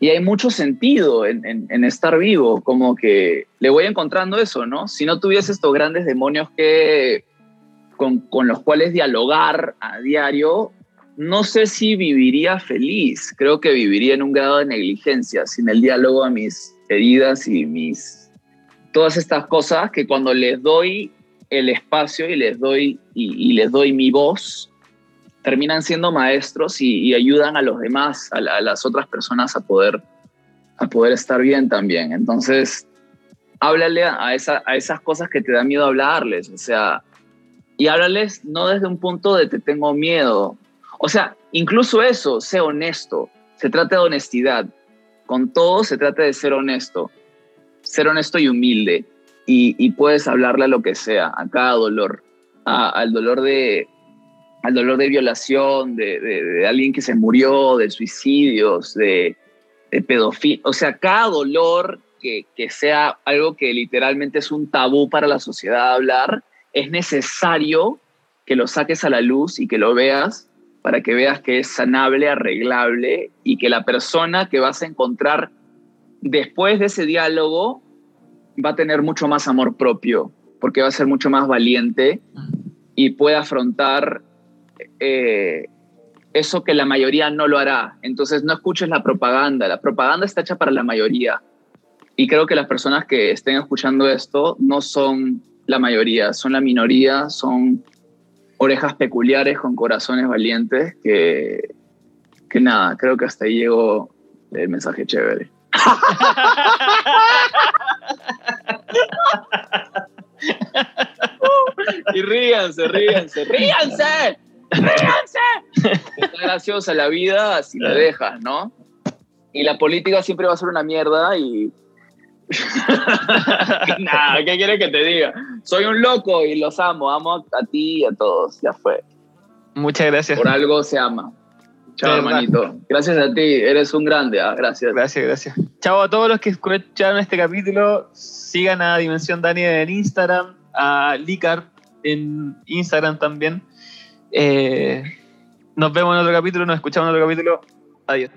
y hay mucho sentido en, estar vivo, como que le voy encontrando eso, ¿no? Si no tuviese estos grandes demonios que con, con los cuales dialogar a diario, no sé si viviría feliz. Creo que viviría en un grado de negligencia, sin el diálogo a mis heridas y mis todas estas cosas que cuando les doy el espacio y les doy y les doy mi voz, terminan siendo maestros y, ayudan a los demás, a, la- a las otras personas a poder, a poder estar bien también. Entonces, háblale a, a esa- a esas cosas que te da miedo hablarles, o sea, y háblales no desde un punto de te tengo miedo. O sea, incluso eso, sé honesto, se trata de honestidad. Con todo se trata de ser honesto, ser honesto y humilde. Y, y puedes hablarle a lo que sea, a cada dolor, al dolor de al dolor de violación, de, de- de alguien que se murió, de suicidios, de, de pedofilia. O sea, cada dolor que, que sea algo que literalmente es un tabú para la sociedad hablar, es necesario que lo saques a la luz y que lo veas para que veas que es sanable, arreglable y que la persona que vas a encontrar después de ese diálogo va a tener mucho más amor propio, porque va a ser mucho más valiente y puede afrontar eh, eso que la mayoría no lo hará. Entonces no escuches la propaganda, la propaganda está hecha para la mayoría. Y creo que las personas que estén escuchando esto no son la mayoría, son la minoría, son orejas peculiares con corazones valientes que, que nada, creo que hasta ahí llegó el mensaje chévere. (laughs) y ríanse, ríanse, ríanse, ríanse. Está graciosa la vida si la dejas, ¿no? Y la política siempre va a ser una mierda y... (laughs) Nada, ¿qué quieres que te diga? Soy un loco y los amo, amo a ti y a todos, ya fue. Muchas gracias. Por algo se ama. Chao, hermanito. Gracias a ti, eres un grande, ah, gracias. Gracias, gracias. Chao a todos los que escucharon este capítulo. Sigan a Dimensión Daniel en Instagram, a Licar en Instagram también. Eh, nos vemos en otro capítulo, nos escuchamos en otro capítulo. Adiós.